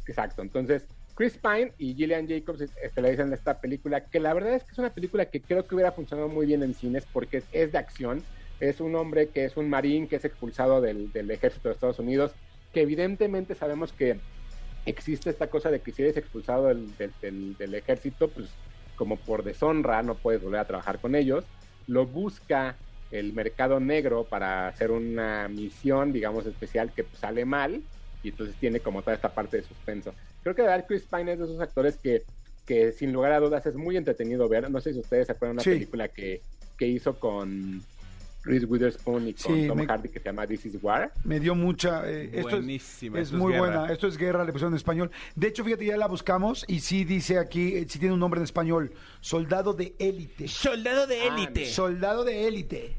Exacto. Entonces, Chris Pine y Gillian Jacobs estelarizan esta película, que la verdad es que es una película que creo que hubiera funcionado muy bien en cines porque es, de acción. Es un hombre que es un marín que es expulsado del, ejército de Estados Unidos, que evidentemente sabemos que existe esta cosa de que si eres expulsado del, ejército, pues como por deshonra no puedes volver a trabajar con ellos. Lo busca el mercado negro para hacer una misión, digamos, especial que sale mal y entonces tiene como toda esta parte de suspenso. Creo que de verdad Chris Pine es de esos actores que, que sin lugar a dudas es muy entretenido ver. No sé si ustedes se acuerdan de una Sí. película que, que hizo con Reese Witherspoon y con Sí, Tom me- Hardy que se llama This is War. Me dio mucha... eh, esto Buenísima, Es muy guerra. buena. Esto es guerra, le pusieron en español. De hecho, fíjate, ya la buscamos y sí dice aquí, eh, sí tiene un nombre en español. Soldado de élite. Soldado de élite. Soldado de élite.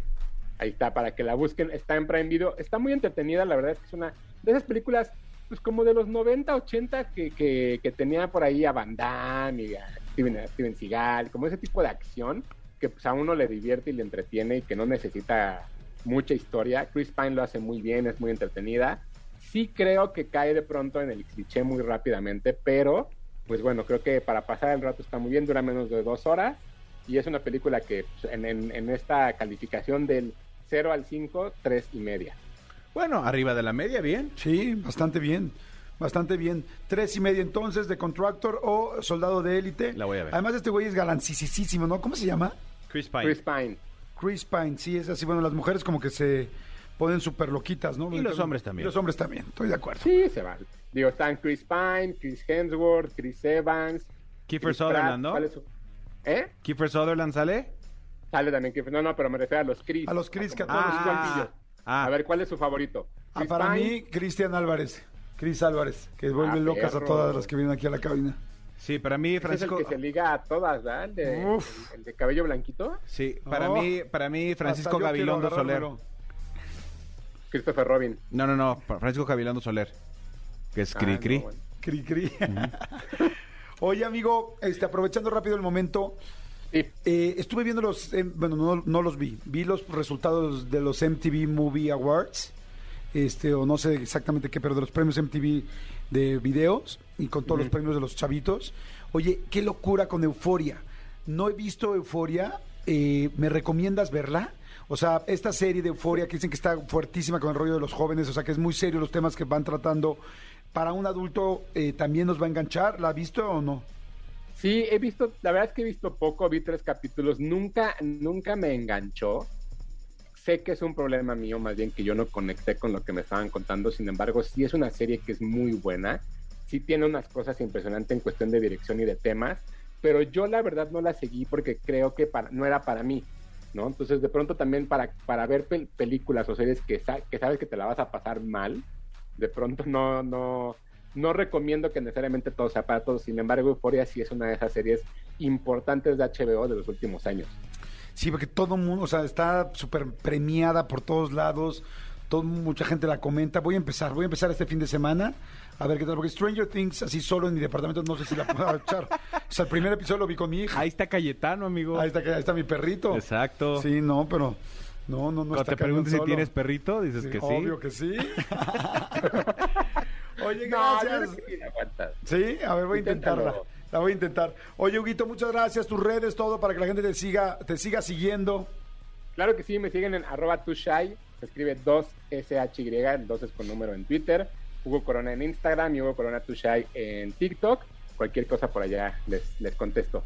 Ahí está, para que la busquen. Está en Prime Video. Está muy entretenida, la verdad es que es una de esas películas, pues como de los 90, 80, que, que, que tenía por ahí a Van Damme y a Steven, Steven Seagal, como ese tipo de acción que pues a uno le divierte y le entretiene y que no necesita mucha historia. Chris Pine lo hace muy bien, es muy entretenida. Sí creo que cae de pronto en el cliché muy rápidamente, pero pues bueno, creo que para pasar el rato está muy bien, dura menos de dos horas y es una película que pues, en, en- en esta calificación del 0 al 5, 3 y media. Bueno, arriba de la media, bien. Sí, bastante bien. Bastante bien. Tres y media entonces de Contractor o Soldado de élite. La voy a ver. Además, este güey es galancísimo, ¿no? ¿Cómo se llama? Chris Pine. Chris Pine. Chris Pine, sí, es así. Bueno, las mujeres como que se ponen súper loquitas, ¿no? Y los hombres también. Y los hombres también, estoy de acuerdo. Sí, se van. Digo, están Chris Pine, Chris Hemsworth, Chris Evans. Kiefer Chris Pratt, Sutherland, ¿no? ¿cuál es su- ¿Eh? Kiefer Sutherland sale. Sale también Kiefer. No, no, pero me refiero a los Chris. A los Chris, que a todos los que guapillos. Ah. A ver, ¿cuál es su favorito? Ah, para Pine. mí, Cristian Álvarez. Chris Álvarez, que vuelve Ah, locas a todas las que vienen aquí a la cabina. Sí, para mí, Ese es el Francisco. que se liga a todas, ¿verdad? El de, Uf. el, el de cabello blanquito. Sí, para Oh. mí, para mí, Francisco Gabilondo Soler. Christopher Robin. No, no, no, Francisco Gabilondo Soler. Que es Ah, Cri no, Cri. bueno. Cri, cri. Oye, amigo, este, aprovechando rápido el momento, Sí, eh, estuve viendo los, eh, bueno, no, no los vi, vi los resultados de los MTV Movie Awards, este, o no sé exactamente qué, pero de los premios MTV de videos y con todos los premios de los chavitos. Oye, qué locura con Euforia. No he visto Euforia, eh, ¿me recomiendas verla? O sea, esta serie de Euforia que dicen que está fuertísima con el rollo de los jóvenes, o sea, que es muy serio los temas que van tratando. Para un adulto eh, también nos va a enganchar, ¿la has visto o no? Sí, he visto, la verdad es que he visto poco, vi tres capítulos, nunca, nunca me enganchó. Sé que es un problema mío, más bien que yo no conecté con lo que me estaban contando, sin embargo, sí es una serie que es muy buena, sí tiene unas cosas impresionantes en cuestión de dirección y de temas, pero yo la verdad no la seguí porque creo que para, no era para mí, ¿no? Entonces, de pronto también para, para ver pel- películas o series que, sa- que sabes que te la vas a pasar mal, de pronto no, no, no recomiendo que necesariamente todo sea para todos. Sin embargo, Euphoria sí es una de esas series importantes de HBO de los últimos años. Sí, porque todo el mundo, o sea, está súper premiada por todos lados, todo, mucha gente la comenta. Voy a empezar, voy a empezar este fin de semana a ver qué tal, porque Stranger Things, así solo en mi departamento, no sé si la puedo echar. O sea, el primer episodio lo vi con mi hija. Ahí está Cayetano, amigo. Ahí está, ahí está mi perrito. Exacto. Sí, no, pero no, no, no Cuando está te cañón preguntes si tienes perrito, dices Sí, que sí. Obvio que sí. Oye, gracias. sí a ver, voy a intentarla. La voy a intentar. Oye, Huguito, muchas gracias. Tus redes, todo, para que la gente te siga, te siga siguiendo. Claro que sí, me siguen en arroba tushai, se escribe 2SHY, el 2 es con número en Twitter, Hugo Corona en Instagram y Hugo Corona Tushai en TikTok. Cualquier cosa por allá les, les contesto.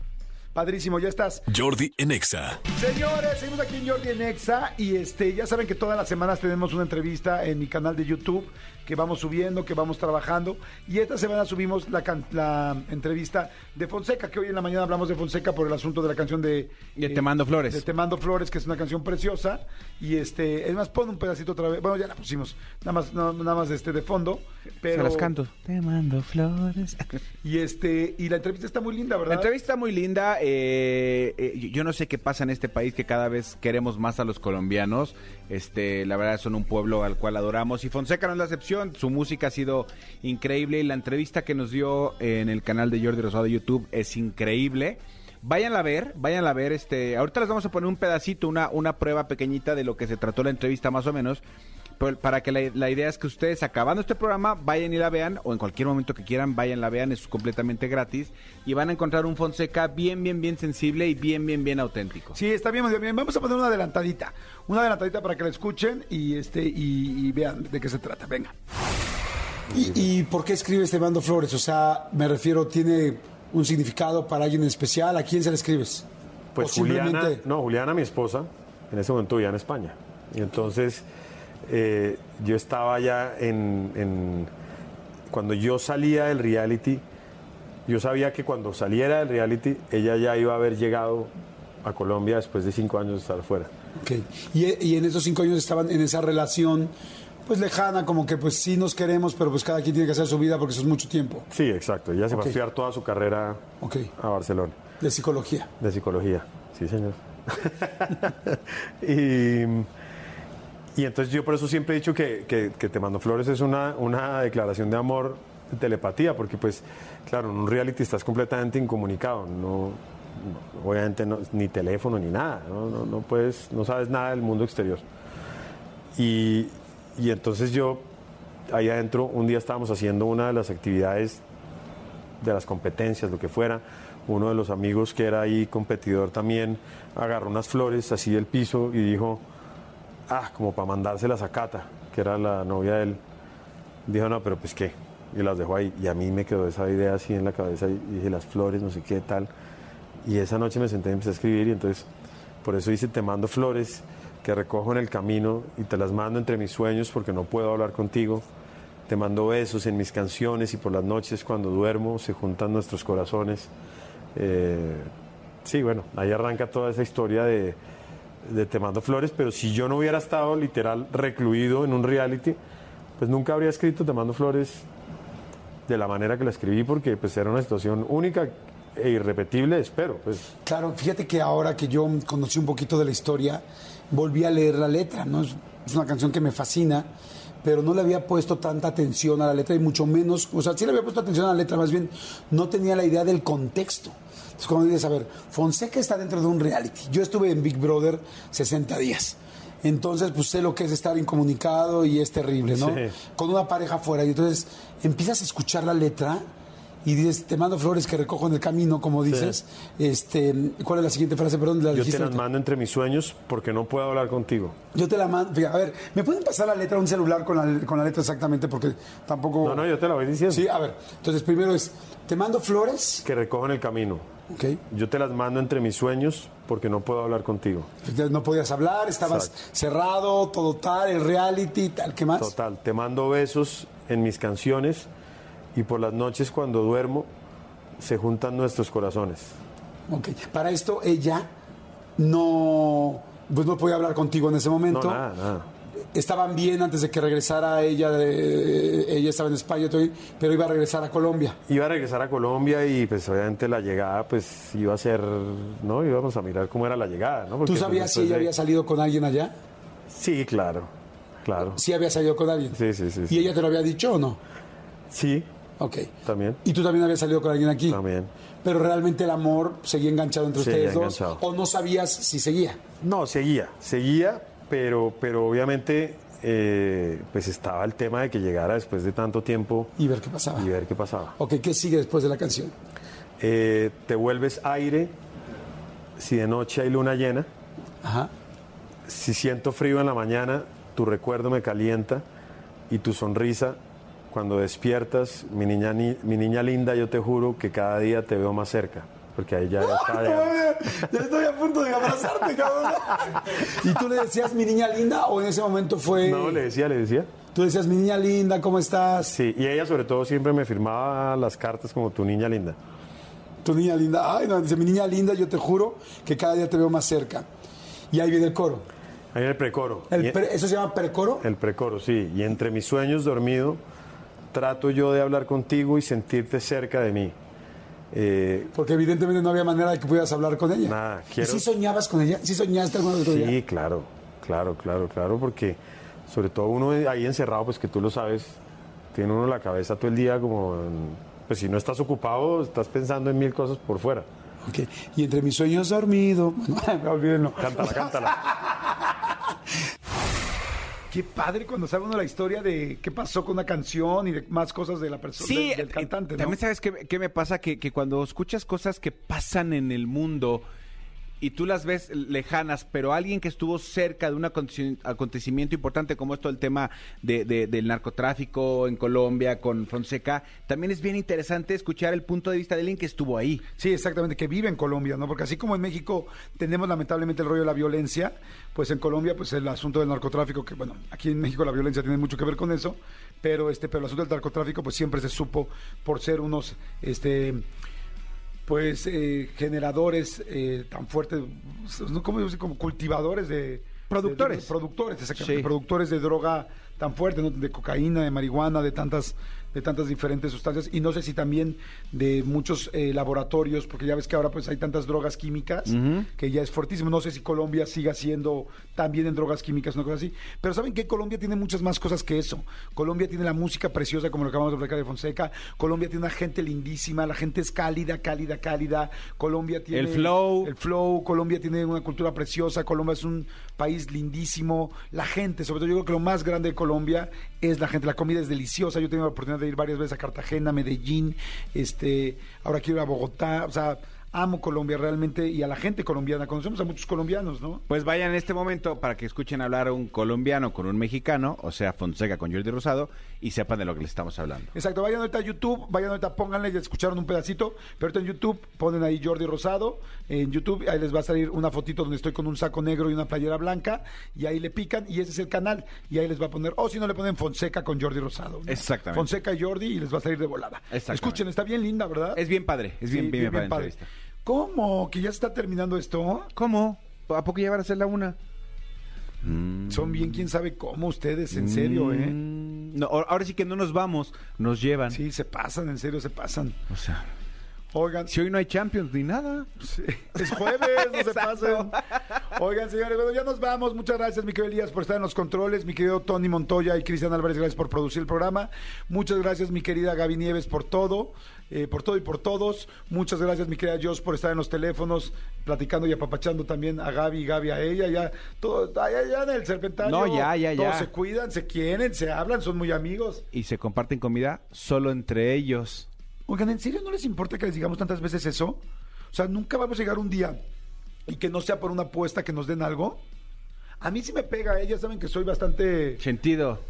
Padrísimo, ya estás. Jordi en Exa. Señores, seguimos aquí en Jordi en Exa y este, ya saben que todas las semanas tenemos una entrevista en mi canal de YouTube que vamos subiendo, que vamos trabajando y esta semana subimos la, can- la entrevista de Fonseca, que hoy en la mañana hablamos de Fonseca por el asunto de la canción de... eh, De Te Mando Flores. De Te Mando Flores, que es una canción preciosa y este, es más, pon un pedacito otra vez, bueno, ya la pusimos, nada más, no- nada más este de fondo, pero... Se las canto. Te mando flores. Y este, y la entrevista está muy linda, ¿verdad? La entrevista muy linda. Eh, eh, yo no sé qué pasa en este país que cada vez queremos más a los colombianos. Este, la verdad son un pueblo al cual adoramos y Fonseca no es la excepción. Su música ha sido increíble y la entrevista que nos dio en el canal de Jordi Rosado de YouTube es increíble. Vayan a ver, vayan a ver. Este, ahorita les vamos a poner un pedacito, una, una prueba pequeñita de lo que se trató la entrevista más o menos. Para que la, la idea es que ustedes acabando este programa vayan y la vean o en cualquier momento que quieran vayan la vean, es completamente gratis y van a encontrar un Fonseca bien, bien, bien sensible y bien, bien, bien auténtico. Sí, está bien. Vamos a poner una adelantadita. Una adelantadita para que la escuchen y este y, y vean de qué se trata. Venga. ¿Y, y por qué escribes Te Mando Flores? O sea, me refiero, ¿tiene un significado para alguien en especial? ¿A quién se le escribes? Pues ¿O Juliana, simplemente- no, Juliana, mi esposa, en ese momento vivía en España. Y entonces eh, yo estaba ya en, en- Cuando yo salía del reality, yo sabía que cuando saliera del reality, ella ya iba a haber llegado a Colombia después de cinco años de estar fuera. Ok. Y, y en esos cinco años estaban en esa relación, pues lejana, como que pues sí nos queremos, pero pues cada quien tiene que hacer su vida porque eso es mucho tiempo. Sí, exacto. Ella se fue a estudiar toda su carrera a Barcelona. De psicología. De psicología, sí, señor. y, y entonces yo por eso siempre he dicho que, que- Te Mando Flores es una, una declaración de amor de telepatía, porque pues, claro, en un reality estás completamente incomunicado, no, obviamente no- ni teléfono ni nada, ¿no? No, no puedes, no sabes nada del mundo exterior. Y, y entonces yo, ahí adentro, un día estábamos haciendo una de las actividades de las competencias, lo que fuera. Uno de los amigos que era ahí competidor también agarró unas flores así del piso y dijo, ah, como para mandárselas a Cata, que era la novia de él. Dijo, no, pero pues qué. Y las dejó ahí. Y a mí me quedó esa idea así en la cabeza y dije, las flores, no sé qué tal. Y esa noche me senté y empecé a escribir y entonces por eso dice, te mando flores que recojo en el camino y te las mando entre mis sueños porque no puedo hablar contigo. Te mando besos en mis canciones y por las noches cuando duermo se juntan nuestros corazones. Eh, sí, bueno, ahí arranca toda esa historia de, de Te mando flores, pero si yo no hubiera estado literal recluido en un reality, pues nunca habría escrito Te mando flores de la manera que la escribí porque pues era una situación única e irrepetible, espero. Pues Claro, fíjate que ahora que yo conocí un poquito de la historia, volví a leer la letra, ¿no? Es, una canción que me fascina, pero no le había puesto tanta atención a la letra y mucho menos, o sea, sí le había puesto atención a la letra, más bien no tenía la idea del contexto. Entonces, cuando dices, a ver, Fonseca está dentro de un reality. Yo estuve en Big Brother 60 días. Entonces, pues sé lo que es estar incomunicado y es terrible, ¿no? Sí. Con una pareja fuera. Y entonces empiezas a escuchar la letra y dices, te mando flores que recojo en el camino, como dices. Este, ¿Cuál es la siguiente frase? Perdón, la yo te las mando entre mis sueños porque no puedo hablar contigo. Yo te la mando. fíjate, A ver, ¿me pueden pasar la letra a un celular con la, con la letra exactamente? Porque tampoco. No, no, yo te la voy diciendo. Sí, a ver. Entonces, primero es, te mando flores. Que recojo en el camino. Ok. Yo te las mando entre mis sueños porque no puedo hablar contigo. No podías hablar, estabas Exacto. cerrado, todo tal, el reality, tal. ¿Qué más? Total, te mando besos en mis canciones y por las noches cuando duermo se juntan nuestros corazones. Ok. Para esto, ella no. Pues no podía hablar contigo en ese No, momento. nada, nada. Estaban bien antes de que regresara ella. de- ella estaba en España, pero iba a regresar a Colombia. Iba a regresar a Colombia y pues obviamente la llegada pues iba a ser, ¿no? Íbamos a mirar cómo era la llegada, ¿no? Porque, ¿Tú pues, sabías si ella de- había salido con alguien allá? Sí, claro, claro. Sí había salido con alguien. Sí, sí, sí. sí. ¿Y ella te lo había dicho o no? Sí, Ok. también. ¿Y tú también habías salido con alguien aquí? También. Pero realmente el amor seguía enganchado entre Seguía ustedes dos. enganchado. ¿O no sabías si seguía? No, seguía, seguía, pero, pero obviamente eh, pues estaba el tema de que llegara después de tanto tiempo Y ver qué pasaba. y ver qué pasaba. Ok, ¿qué sigue después de la canción? Eh, te vuelves aire si de noche hay luna llena. Ajá. Si siento frío en la mañana, tu recuerdo me calienta y tu sonrisa cuando despiertas, mi niña, ni- mi niña linda, yo te juro que cada día te veo más cerca. Porque ahí ya está. ya- Ya estoy a punto de abrazarte, cabrón. ¿Y tú le decías mi niña linda o en ese momento fue... No, le decía, le decía. Tú decías mi niña linda, ¿cómo estás? Sí, y ella sobre todo siempre me firmaba las cartas como tu niña linda. Tu niña linda. Ay, no, dice mi niña linda, yo te juro que cada día te veo más cerca. Y ahí viene el coro. Ahí en el precoro. El Y- pre- ¿Eso se llama precoro? El precoro, sí. Y entre mis sueños dormido, trato yo de hablar contigo y sentirte cerca de mí. Eh, Porque evidentemente no había manera de que pudieras hablar con ella. Nada, ¿Y quiero- si soñabas con ella? ¿Sí soñaste alguna vez con Sí, ella? claro, claro, claro, claro, porque sobre todo uno ahí encerrado, pues que tú lo sabes, tiene uno la cabeza todo el día como, pues si no estás ocupado, estás pensando en mil cosas por fuera. Ok. Y entre mis sueños dormido. Bueno, olvídenlo. Cántala, cántala. Qué padre cuando sabe uno la historia de qué pasó con una canción y de más cosas de la persona, Sí, del, del eh, cantante, ¿no? También sabes qué, qué me pasa que, que cuando escuchas cosas que pasan en el mundo y tú las ves lejanas, pero alguien que estuvo cerca de un aconte- acontecimiento importante como esto el tema de- de- del narcotráfico en Colombia con Fonseca, también es bien interesante escuchar el punto de vista de alguien que estuvo ahí. Sí, exactamente, que vive en Colombia, ¿no? Porque así como en México tenemos lamentablemente el rollo de la violencia, pues en Colombia, pues el asunto del narcotráfico, que bueno, aquí en México la violencia tiene mucho que ver con eso, pero este, pero el asunto del narcotráfico, pues siempre se supo por ser unos, este, pues eh, generadores eh, tan fuertes. ¿cómo decir? Como cultivadores de Productores. de- de- productores, exactamente, Sí. productores de droga tan fuerte, ¿no? de cocaína, de marihuana, de tantas de tantas diferentes sustancias y no sé si también de muchos eh, laboratorios, porque ya ves que ahora pues hay tantas drogas químicas que ya es fortísimo. No sé si Colombia siga siendo también en drogas químicas, una cosa así. Pero saben que Colombia tiene muchas más cosas que eso. Colombia tiene la música preciosa, como lo acabamos de platicar de Fonseca. Colombia tiene una gente lindísima, la gente es cálida, cálida, cálida. Colombia tiene El flow. el flow, Colombia tiene una cultura preciosa, Colombia es un país lindísimo, la gente, sobre todo yo creo que lo más grande de Colombia es la gente, la comida es deliciosa, yo he tenido la oportunidad de ir varias veces a Cartagena, Medellín, este, ahora quiero ir a Bogotá, o sea, amo Colombia realmente y a la gente colombiana, conocemos a muchos colombianos, ¿no? Pues vayan en este momento para que escuchen hablar a un colombiano con un mexicano, o sea, Fonseca con Jordi Rosado, y sepan de lo que les estamos hablando. Exacto, vayan ahorita a YouTube, vayan ahorita, pónganle, ya escucharon un pedacito, pero ahorita en YouTube ponen ahí Jordi Rosado, en YouTube ahí les va a salir una fotito donde estoy con un saco negro y una playera blanca, y ahí le pican, y ese es el canal, y ahí les va a poner, o si no le ponen Fonseca con Jordi Rosado. ¿no? Exactamente. Fonseca y Jordi, y les va a salir de volada. Exactamente. Escuchen, está bien linda, ¿verdad? Es bien padre, es bien, Sí, bien, bien padre. ¿Cómo? ¿Que ya se está terminando esto? ¿Cómo? ¿A poco ya van a ser la una? Son bien, quién sabe cómo ustedes, en serio, ¿eh? Mm, No, ahora sí que no nos vamos, nos llevan. Sí, se pasan, en serio, se pasan. O sea, Oigan, si hoy no hay Champions ni nada. Sí, Es jueves, no se pasen. Oigan, señores, bueno, ya nos vamos. Muchas gracias, mi querido Elías, por estar en los controles. Mi querido Tony Montoya y Cristian Álvarez, gracias por producir el programa. Muchas gracias, mi querida Gaby Nieves, por todo. eh, por todo y por todos. Muchas gracias, mi querida Jos, por estar en los teléfonos, platicando y apapachando también a Gaby y Gaby a ella. Ya, todo, ya, ya en el serpentario. No, ya, ya, Todos ya. se cuidan, se quieren, se hablan, son muy amigos. Y se comparten comida solo entre ellos. Oigan, ¿en serio no les importa que les digamos tantas veces eso? O sea, nunca vamos a llegar un día y que no sea por una apuesta que nos den algo. A mí sí me pega, ellas saben que soy bastante... Sentido.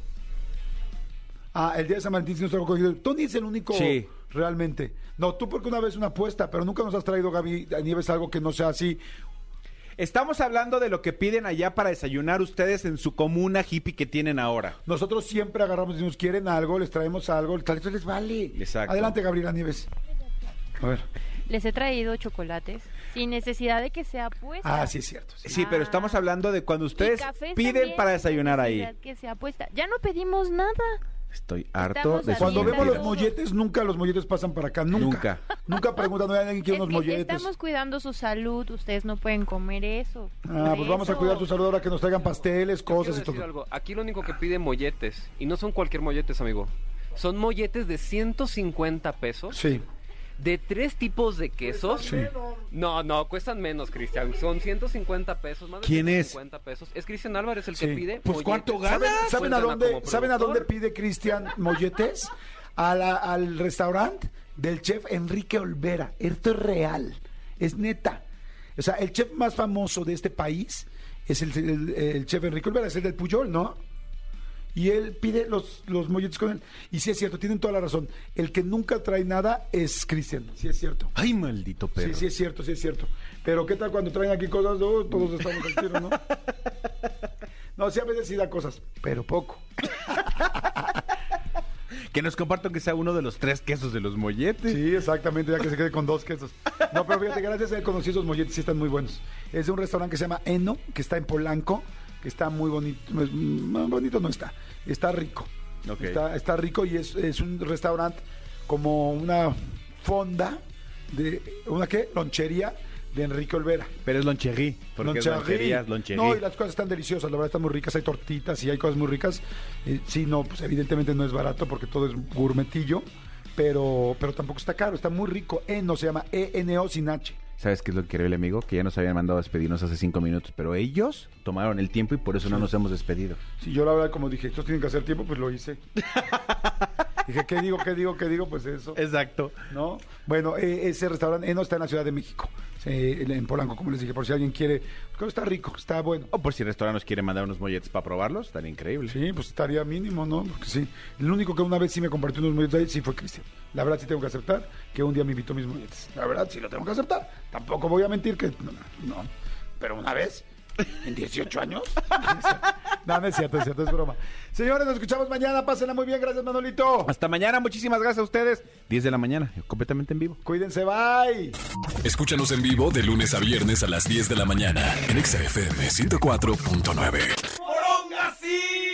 Ah, el día de San Valentín sí nos traigo cogido. Tony es el único Sí. realmente. No, tú porque una vez una apuesta, pero nunca nos has traído, Gaby, a Nieves algo que no sea así. Estamos hablando de lo que piden allá para desayunar ustedes en su comuna hippie que tienen ahora. Nosotros siempre agarramos y nos quieren algo, les traemos algo, tal vez les vale. Exacto. Adelante, Gabriela Nieves. A ver. Les he traído chocolates sin necesidad de que sea puesta. Ah, sí es cierto. sí. Sí, pero estamos hablando de cuando ustedes piden para desayunar ahí. necesidad Que sea puesta. Ya no pedimos nada. Estoy harto Estamos de sus Cuando vemos los mentiras. molletes, nunca los molletes pasan para acá, nunca. Nunca. Nunca preguntan, ¿no hay alguien que quiere Es unos que molletes? estamos cuidando su salud. Ustedes no pueden comer eso. Ah, pues vamos a eso. cuidar tu salud ahora que nos traigan pasteles, Yo cosas y decir todo. algo. Aquí lo único que pide molletes. Y no son cualquier molletes, amigo. Son molletes de 150 pesos. Sí. De tres tipos de quesos. Sí. No, no, cuestan menos, Cristian. Son 150 pesos. Más de ¿Quién es? 150 pesos. Es Cristian Álvarez el Sí. que pide. Pues, ¿cuánto gana? ¿Saben, saben a dónde, como ¿Saben a dónde productor. pide Cristian molletes? A la- al restaurante del chef Enrique Olvera. Esto es real. Es neta. O sea, el chef más famoso de este país es el, el- el chef Enrique Olvera, es el del Puyol, ¿no? Y él pide los, los molletes con él. Y sí es cierto, tienen toda la razón. El que nunca trae nada es Cristian. Sí es cierto. Ay, maldito perro. Sí, sí es cierto, sí es cierto. Pero ¿qué tal cuando traen aquí cosas? No, todos estamos al tiro, ¿no? No, sí a veces sí da cosas, pero poco. Que nos compartan que sea uno de los tres quesos de los molletes. Sí, exactamente, ya que se quede con dos quesos. No, pero fíjate, gracias a él conocí esos molletes, sí están muy buenos. Es de un restaurante que se llama Eno, que está en Polanco, que está muy bonito. mm, bonito no está, está rico. Está, está rico y es, es un restaurante como una fonda de una qué? Lonchería de Enrique Olvera. Pero es loncherí, porque es Loncherí. lonchería, es loncherí. No, y las cosas están deliciosas, la verdad están muy ricas, hay tortitas y hay cosas muy ricas. Eh, sí, no, pues evidentemente no es barato porque todo es gourmetillo, pero, pero tampoco está caro, está muy rico. Eno se llama E-N-O sin H. ¿Sabes qué es lo increíble, amigo? Que ya nos habían mandado a despedirnos hace cinco minutos, pero ellos tomaron el tiempo y por eso no nos hemos despedido. Si yo la verdad como dije, estos tienen que hacer tiempo, pues lo hice. dije, ¿qué digo, qué digo, qué digo? Pues eso. Exacto. ¿No? Bueno, eh, ese restaurante Eno está en la Ciudad de México, eh, en Polanco, como les dije, por si alguien quiere. Pues, está rico, está bueno. O por si el restaurante nos quiere mandar unos molletes para probarlos, estaría increíble. Sí, pues estaría mínimo, ¿no? Porque sí. El único que una vez sí me compartió unos molletes ahí sí fue Cristian. La verdad sí tengo que aceptar que un día me invitó mis molletes. La verdad sí lo tengo que aceptar. Tampoco voy a mentir que no, no. pero una vez en 18 años. no, no es cierto, es cierto, es broma. Señores, nos escuchamos mañana. Pásenla muy bien. Gracias, Manolito. Hasta mañana. Muchísimas gracias a ustedes. 10 de la mañana, completamente en vivo. Cuídense, bye. Escúchanos en vivo de lunes a viernes a las 10 de la mañana en XFM 104.9.